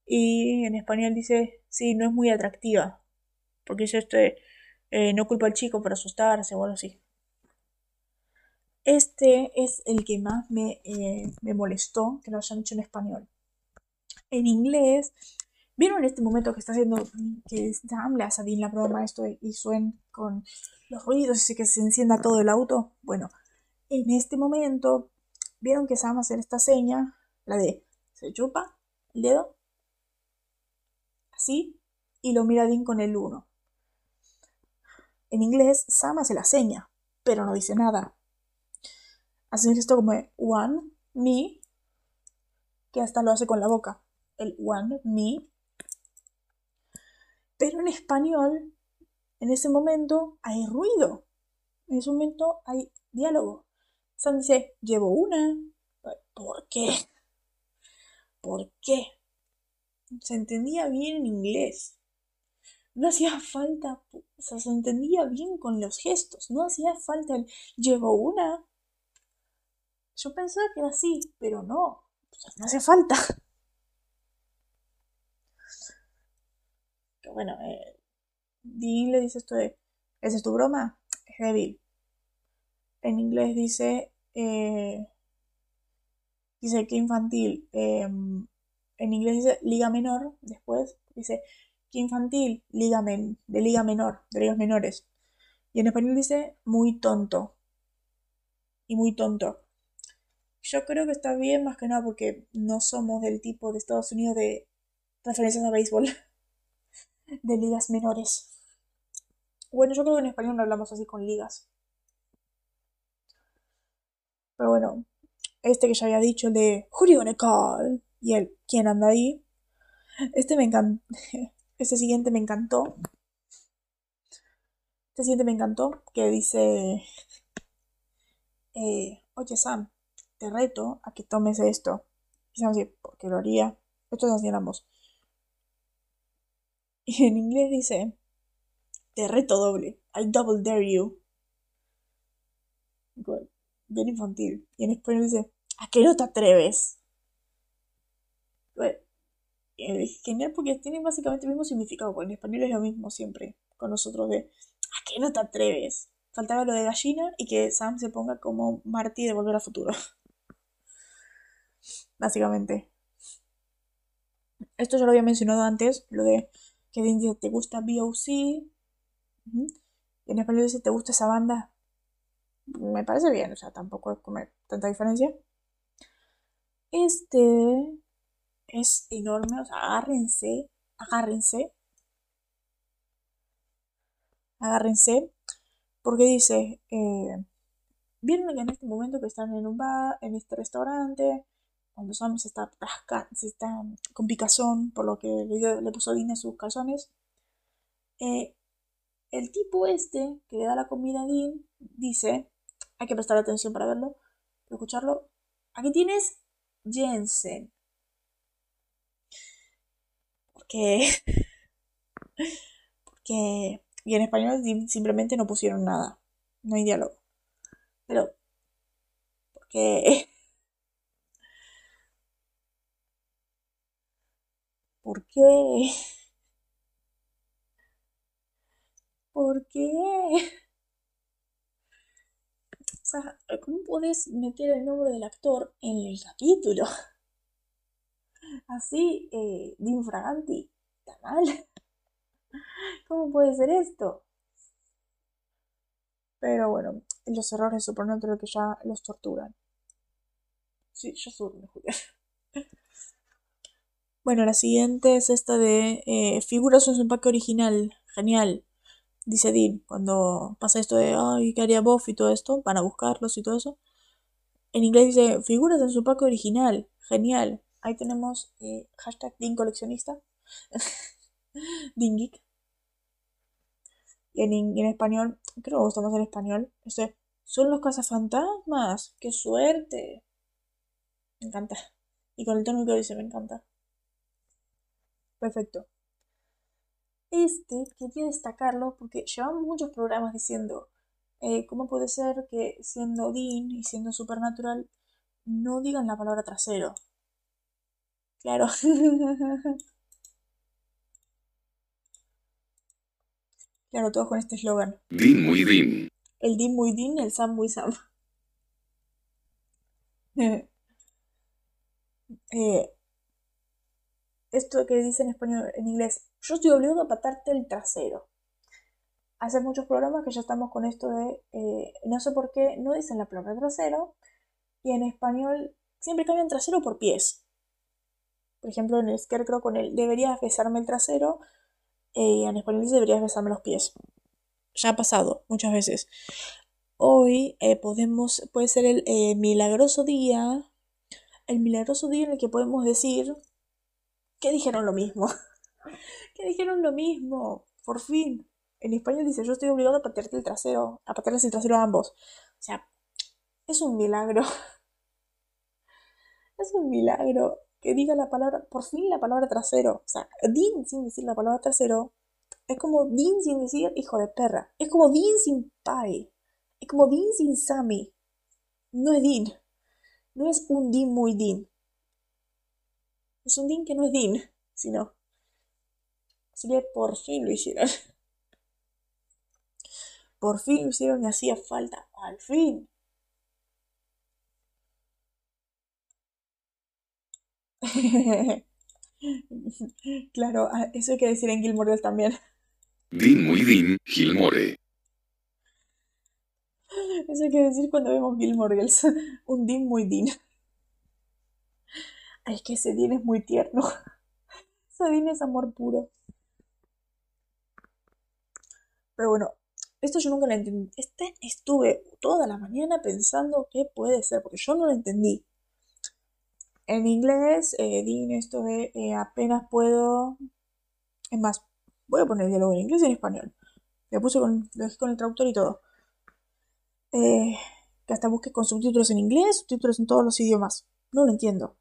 Y en español dice, sí, no es muy atractiva. Porque yo estoy, eh, no culpa al chico por asustarse o algo así. Este es el que más me, eh, me molestó que lo hayan hecho en español. En inglés, ¿vieron en este momento que está haciendo, que Sam le hace a Dean la broma esto y suena con los ruidos y que se encienda todo el auto? Bueno, en este momento, ¿vieron que Sam hace esta seña? La de se chupa el dedo, así, y lo mira Dean con el 1. En inglés, Sam hace la seña, pero no dice nada. Hace esto como one, me, que hasta lo hace con la boca. El one, me. Pero en español, en ese momento hay ruido. En ese momento hay diálogo. Sam dice, llevo una. ¿Por qué? ¿Por qué? Se entendía bien en inglés. No hacía falta, se entendía bien con los gestos. No hacía falta el llevo una. Yo pensaba que era así, pero no. no hace falta. Bueno, eh, Dean le dice esto de, ¿esa es tu broma? Es débil. En inglés dice, eh, dice que infantil. Em, en inglés dice liga menor, después dice que infantil, liga de liga menor, de ligas menores. Y en español dice muy tonto. Y muy tonto. Yo creo que está bien más que nada porque no somos del tipo de Estados Unidos de referencias a béisbol. De ligas menores. Bueno, yo creo que en español no hablamos así con ligas. Pero bueno, este que ya había dicho, el de Who? Y el ¿Quién anda ahí? Este me encantó. Este siguiente me encantó. Este siguiente me encantó. Que dice. Eh, Oye Sam, te reto a que tomes esto. Y Sam dice, ¿por qué lo haría? Esto es así ambos. Y en inglés dice. Te reto doble. I double dare you. Bien infantil. Y en español dice. ¿A qué no te atreves? es genial porque tiene básicamente el mismo significado, porque en español es lo mismo siempre con nosotros de ¿a qué no te atreves? Faltaba lo de gallina y que Sam se ponga como Marty de Volver al Futuro. básicamente. Esto ya lo había mencionado antes, lo de que dice te gusta BOC. En español dice te gusta esa banda. Me parece bien, o sea, tampoco es como tanta diferencia. Este es enorme, o sea, agárrense, agárrense, agárrense, porque dice, eh, vieron que en este momento que están en un bar, en este restaurante, cuando Sam se está se está con picazón por lo que le, puso Dean sus calzones, eh, el tipo este que le da la comida a Dean dice, hay que prestar atención para verlo, para escucharlo, aquí tienes Jensen. Porque. Porque. Y en español simplemente no pusieron nada. No hay diálogo. Pero. Porque. ¿Por qué? ¿Por qué? O sea, ¿cómo puedes meter el nombre del actor en el capítulo? Así, eh, de infraganti. ¿Está mal? ¿Cómo puede ser esto? Pero bueno, los errores de Supernatural que ya los torturan. Sí, yo soy Julia. Bueno, la siguiente es esta de eh, figuras en su empaque original. Genial. Dice Dean, cuando pasa esto de, ay, ¿qué haría Buff y todo esto? Van a buscarlos y todo eso. En inglés dice, figuras en su empaque original. Genial. Ahí tenemos eh, hashtag Dean coleccionista. Dean Geek. Y en, en, español, creo que gusta más en español. Este, son los cazafantasmas. ¡Qué suerte! Me encanta. Y con el tono que dice, me encanta. Perfecto. Este quería destacarlo porque llevamos muchos programas diciendo eh, cómo puede ser que siendo Dean y siendo Supernatural no digan la palabra trasero. Claro. claro, todos con este eslogan. Dean muy Dean. El Dean muy Dean, el Sam muy Sam. eh, esto que dice en español, en inglés, yo estoy obligado a patarte el trasero. Hace muchos programas que ya estamos con esto de, eh, no sé por qué, no dicen la palabra trasero, y en español siempre cambian trasero por pies. Por ejemplo, en el Scarecrow con el deberías besarme el trasero, eh, en español dice deberías besarme los pies. Ya ha pasado muchas veces. Hoy eh, podemos, puede ser el milagroso día, el milagroso día en el que podemos decir que dijeron lo mismo. que dijeron lo mismo, por fin. En español dice, yo estoy obligado a patearte el trasero, a patearles el trasero a ambos. O sea, es un milagro. es un milagro que diga la palabra, por fin la palabra trasero. O sea, Dean sin decir la palabra trasero. Es como Dean sin decir hijo de perra. Es como Dean sin pai. Es como Dean sin Sammy. No es Dean. No es un Dean muy Dean. Es un Dean que no es Dean, sino. Así que por fin lo hicieron. Por fin lo hicieron y hacía falta. Al fin. claro, ah, eso hay que decir en Gilmore también. Dean muy Dean, Gilmore. Eso hay que decir cuando vemos Gilmore Girls. Un Dean muy Dean. Es que ese Dean es muy tierno. Ese Dean es amor puro. Pero bueno, esto yo nunca lo entendí. Este estuve toda la mañana pensando qué puede ser, porque yo no lo entendí. En inglés, eh, Dean, esto de eh, apenas puedo. Es más, voy a poner el diálogo en inglés y en español. Lo puse con, con el traductor y todo. Eh, que hasta busque con subtítulos en inglés, subtítulos en todos los idiomas. No lo entiendo.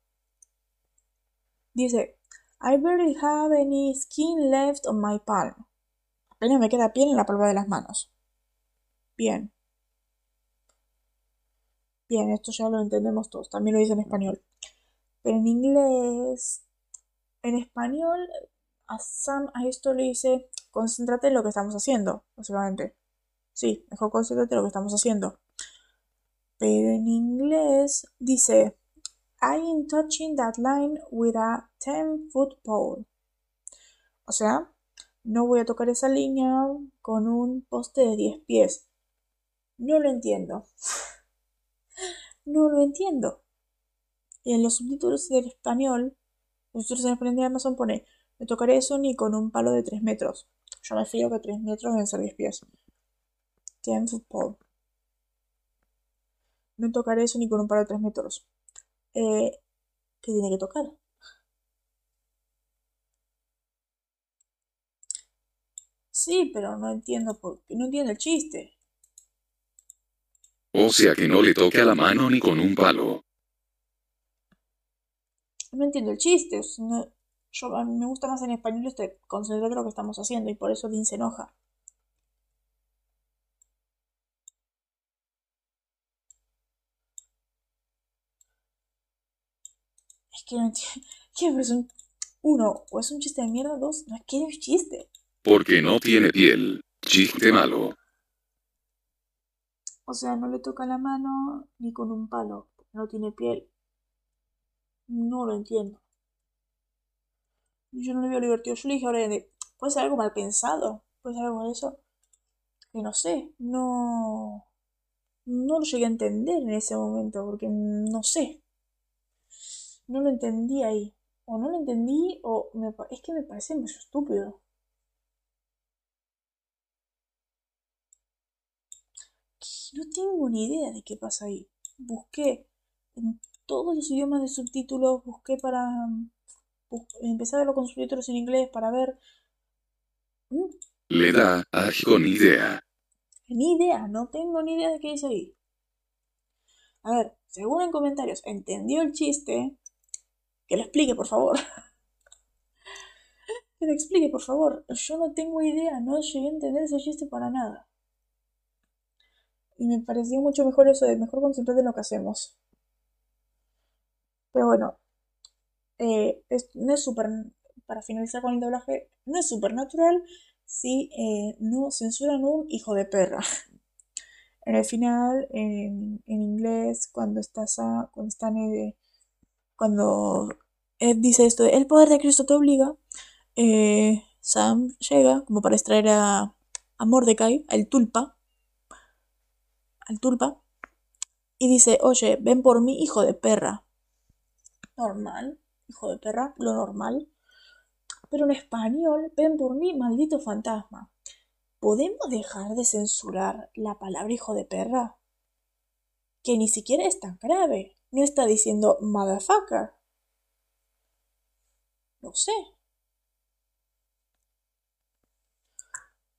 Dice, I barely have any skin left on my palm. Apenas me queda piel en la palma de las manos. Bien. Bien, esto ya lo entendemos todos. También lo dice en español. Pero en inglés, en español, a Sam a esto le dice, concéntrate en lo que estamos haciendo, básicamente. Sí, mejor concéntrate en lo que estamos haciendo. Pero en inglés dice, I am touching that line with a 10 foot pole. O sea, no voy a tocar esa línea con un poste de 10 pies. No lo entiendo. no lo entiendo. Y en los subtítulos del español, los subtítulos en español de Amazon pone, me tocaré eso ni con un palo de 3 metros. Yo me fío que 3 metros deben ser 10 pies. 10 foot pole. No tocaré eso ni con un palo de 3 metros. Eh, ¿Qué tiene que tocar? Sí, pero no entiendo por qué. No entiendo el chiste. O sea que no le toque a la mano ni con un palo. No entiendo el chiste. yo, a mí me gusta más en español este concentrado en lo que estamos haciendo y por eso Dean se enoja. Que no entiendo. ¿Qué es un... Uno, o es un chiste de mierda, dos, no es que es chiste. Porque no tiene piel. Chiste malo. O sea, no le toca la mano ni con un palo. No tiene piel. No lo entiendo. Yo no le veo divertido. Yo le dije ahora, puede ser algo mal pensado. Puede ser algo de eso. Que no sé. No. No lo llegué a entender en ese momento. Porque no sé. No lo entendí ahí. O no lo entendí o me, es que me parece muy estúpido. No tengo ni idea de qué pasa ahí. Busqué en todos los idiomas de subtítulos, busqué para... empecé a verlo con subtítulos en inglés para ver... ¿Mm? Le da algo ni idea. Ni idea, no tengo ni idea de qué dice ahí. A ver, según en comentarios, entendió el chiste. Que lo explique, por favor. que lo explique, por favor. Yo no tengo idea, no llegué a entender ese chiste para nada. Y me pareció mucho mejor eso de mejor concentrarte en lo que hacemos. Pero bueno, eh, no es súper, para finalizar con el doblaje, no es natural si eh, no censuran un hijo de perra. En el final, en, inglés, cuando estás a, eh, cuando Ed dice esto, el poder de Cristo te obliga, eh, Sam llega como para extraer a, a Mordecai, al tulpa, al tulpa, y dice, oye, ven por mí, hijo de perra. Normal, hijo de perra, lo normal. Pero en español, ven por mí, maldito fantasma. ¿Podemos dejar de censurar la palabra hijo de perra? Que ni siquiera es tan grave. No está diciendo motherfucker. No sé.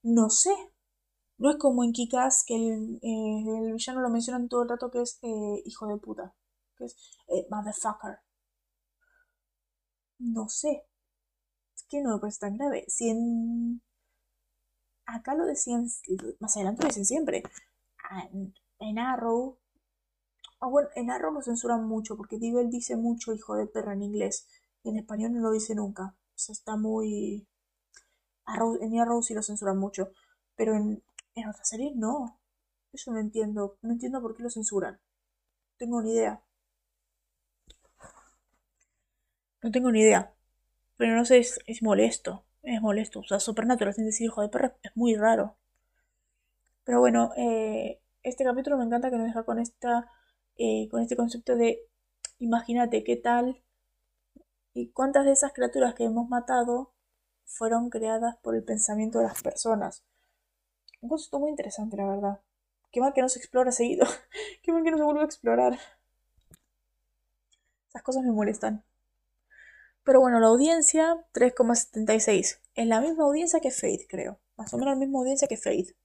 No sé. No es como en Kikas que el, eh, el villano lo mencionan todo el rato que es eh, hijo de puta. Que es eh, motherfucker. No sé. Es que no me parece tan grave. Si en. Acá lo decían. Más adelante lo dicen siempre. En, Arrow. Ah, bueno, en Arrow lo censuran mucho. Porque digo, él dice mucho hijo de perra en inglés. Y en español no lo dice nunca. O sea, está muy. Arrow, en Arrow sí lo censuran mucho. Pero en, en otra serie no. Eso no entiendo. No entiendo por qué lo censuran. No tengo ni idea. No tengo ni idea. Pero no sé, es, molesto. Es molesto. O sea, Supernatural sin decir hijo de perra es muy raro. Pero bueno, eh, este capítulo me encanta que nos deja con esta. Eh, con este concepto de. Imagínate qué tal. Y cuántas de esas criaturas que hemos matado fueron creadas por el pensamiento de las personas. Un concepto muy interesante, la verdad. Qué mal que no se explora seguido. Qué mal que no se vuelve a explorar. Esas cosas me molestan. Pero bueno, la audiencia 3,76. Es la misma audiencia que Faith, creo. Más o menos la misma audiencia que Faith.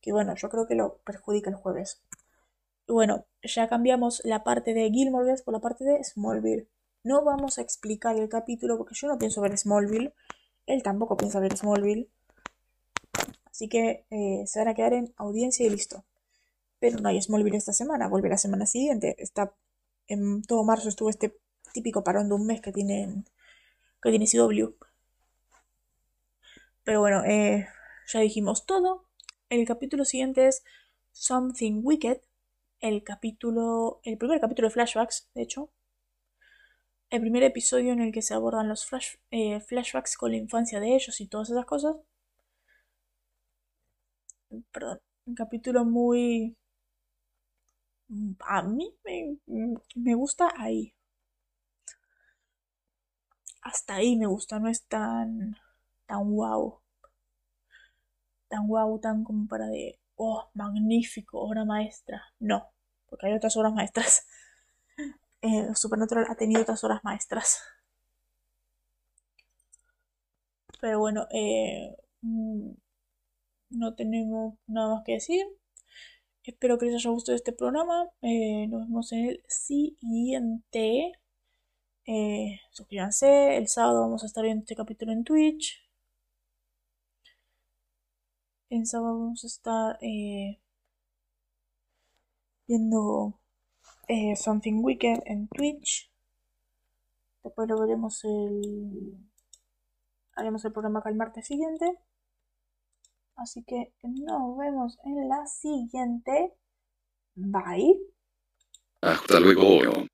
Que bueno, yo creo que lo perjudica el jueves. Bueno, ya cambiamos la parte de Gilmore por la parte de Smallville. No vamos a explicar el capítulo porque yo no pienso ver Smallville. Él tampoco piensa ver Smallville. Así que eh, se van a quedar en audiencia y listo. Pero no hay Smallville esta semana, vuelve la semana siguiente. Está en todo marzo estuvo este típico parón de un mes que tienen que tiene CW. Pero bueno, eh, ya dijimos todo. El capítulo siguiente es Something Wicked. El capítulo. El primer capítulo de flashbacks, de hecho. El primer episodio en el que se abordan los eh, flashbacks con la infancia de ellos y todas esas cosas perdón, un capítulo muy... A mí me, gusta ahí. Hasta ahí me gusta, no es tan... tan wow. Tan wow, tan como para de... Oh, magnífico, obra maestra. No, porque hay otras obras maestras. Eh, Supernatural ha tenido otras obras maestras. Pero bueno, eh, mm, no tenemos nada más que decir. Espero que les haya gustado este programa. Eh, nos vemos en el siguiente. Suscríbanse. El sábado vamos a estar viendo este capítulo en Twitch. El sábado vamos a estar eh, viendo Something Wicked en Twitch. Después lo veremos el. Haremos el programa acá el martes siguiente. Así que nos vemos en la siguiente. Bye. Hasta luego.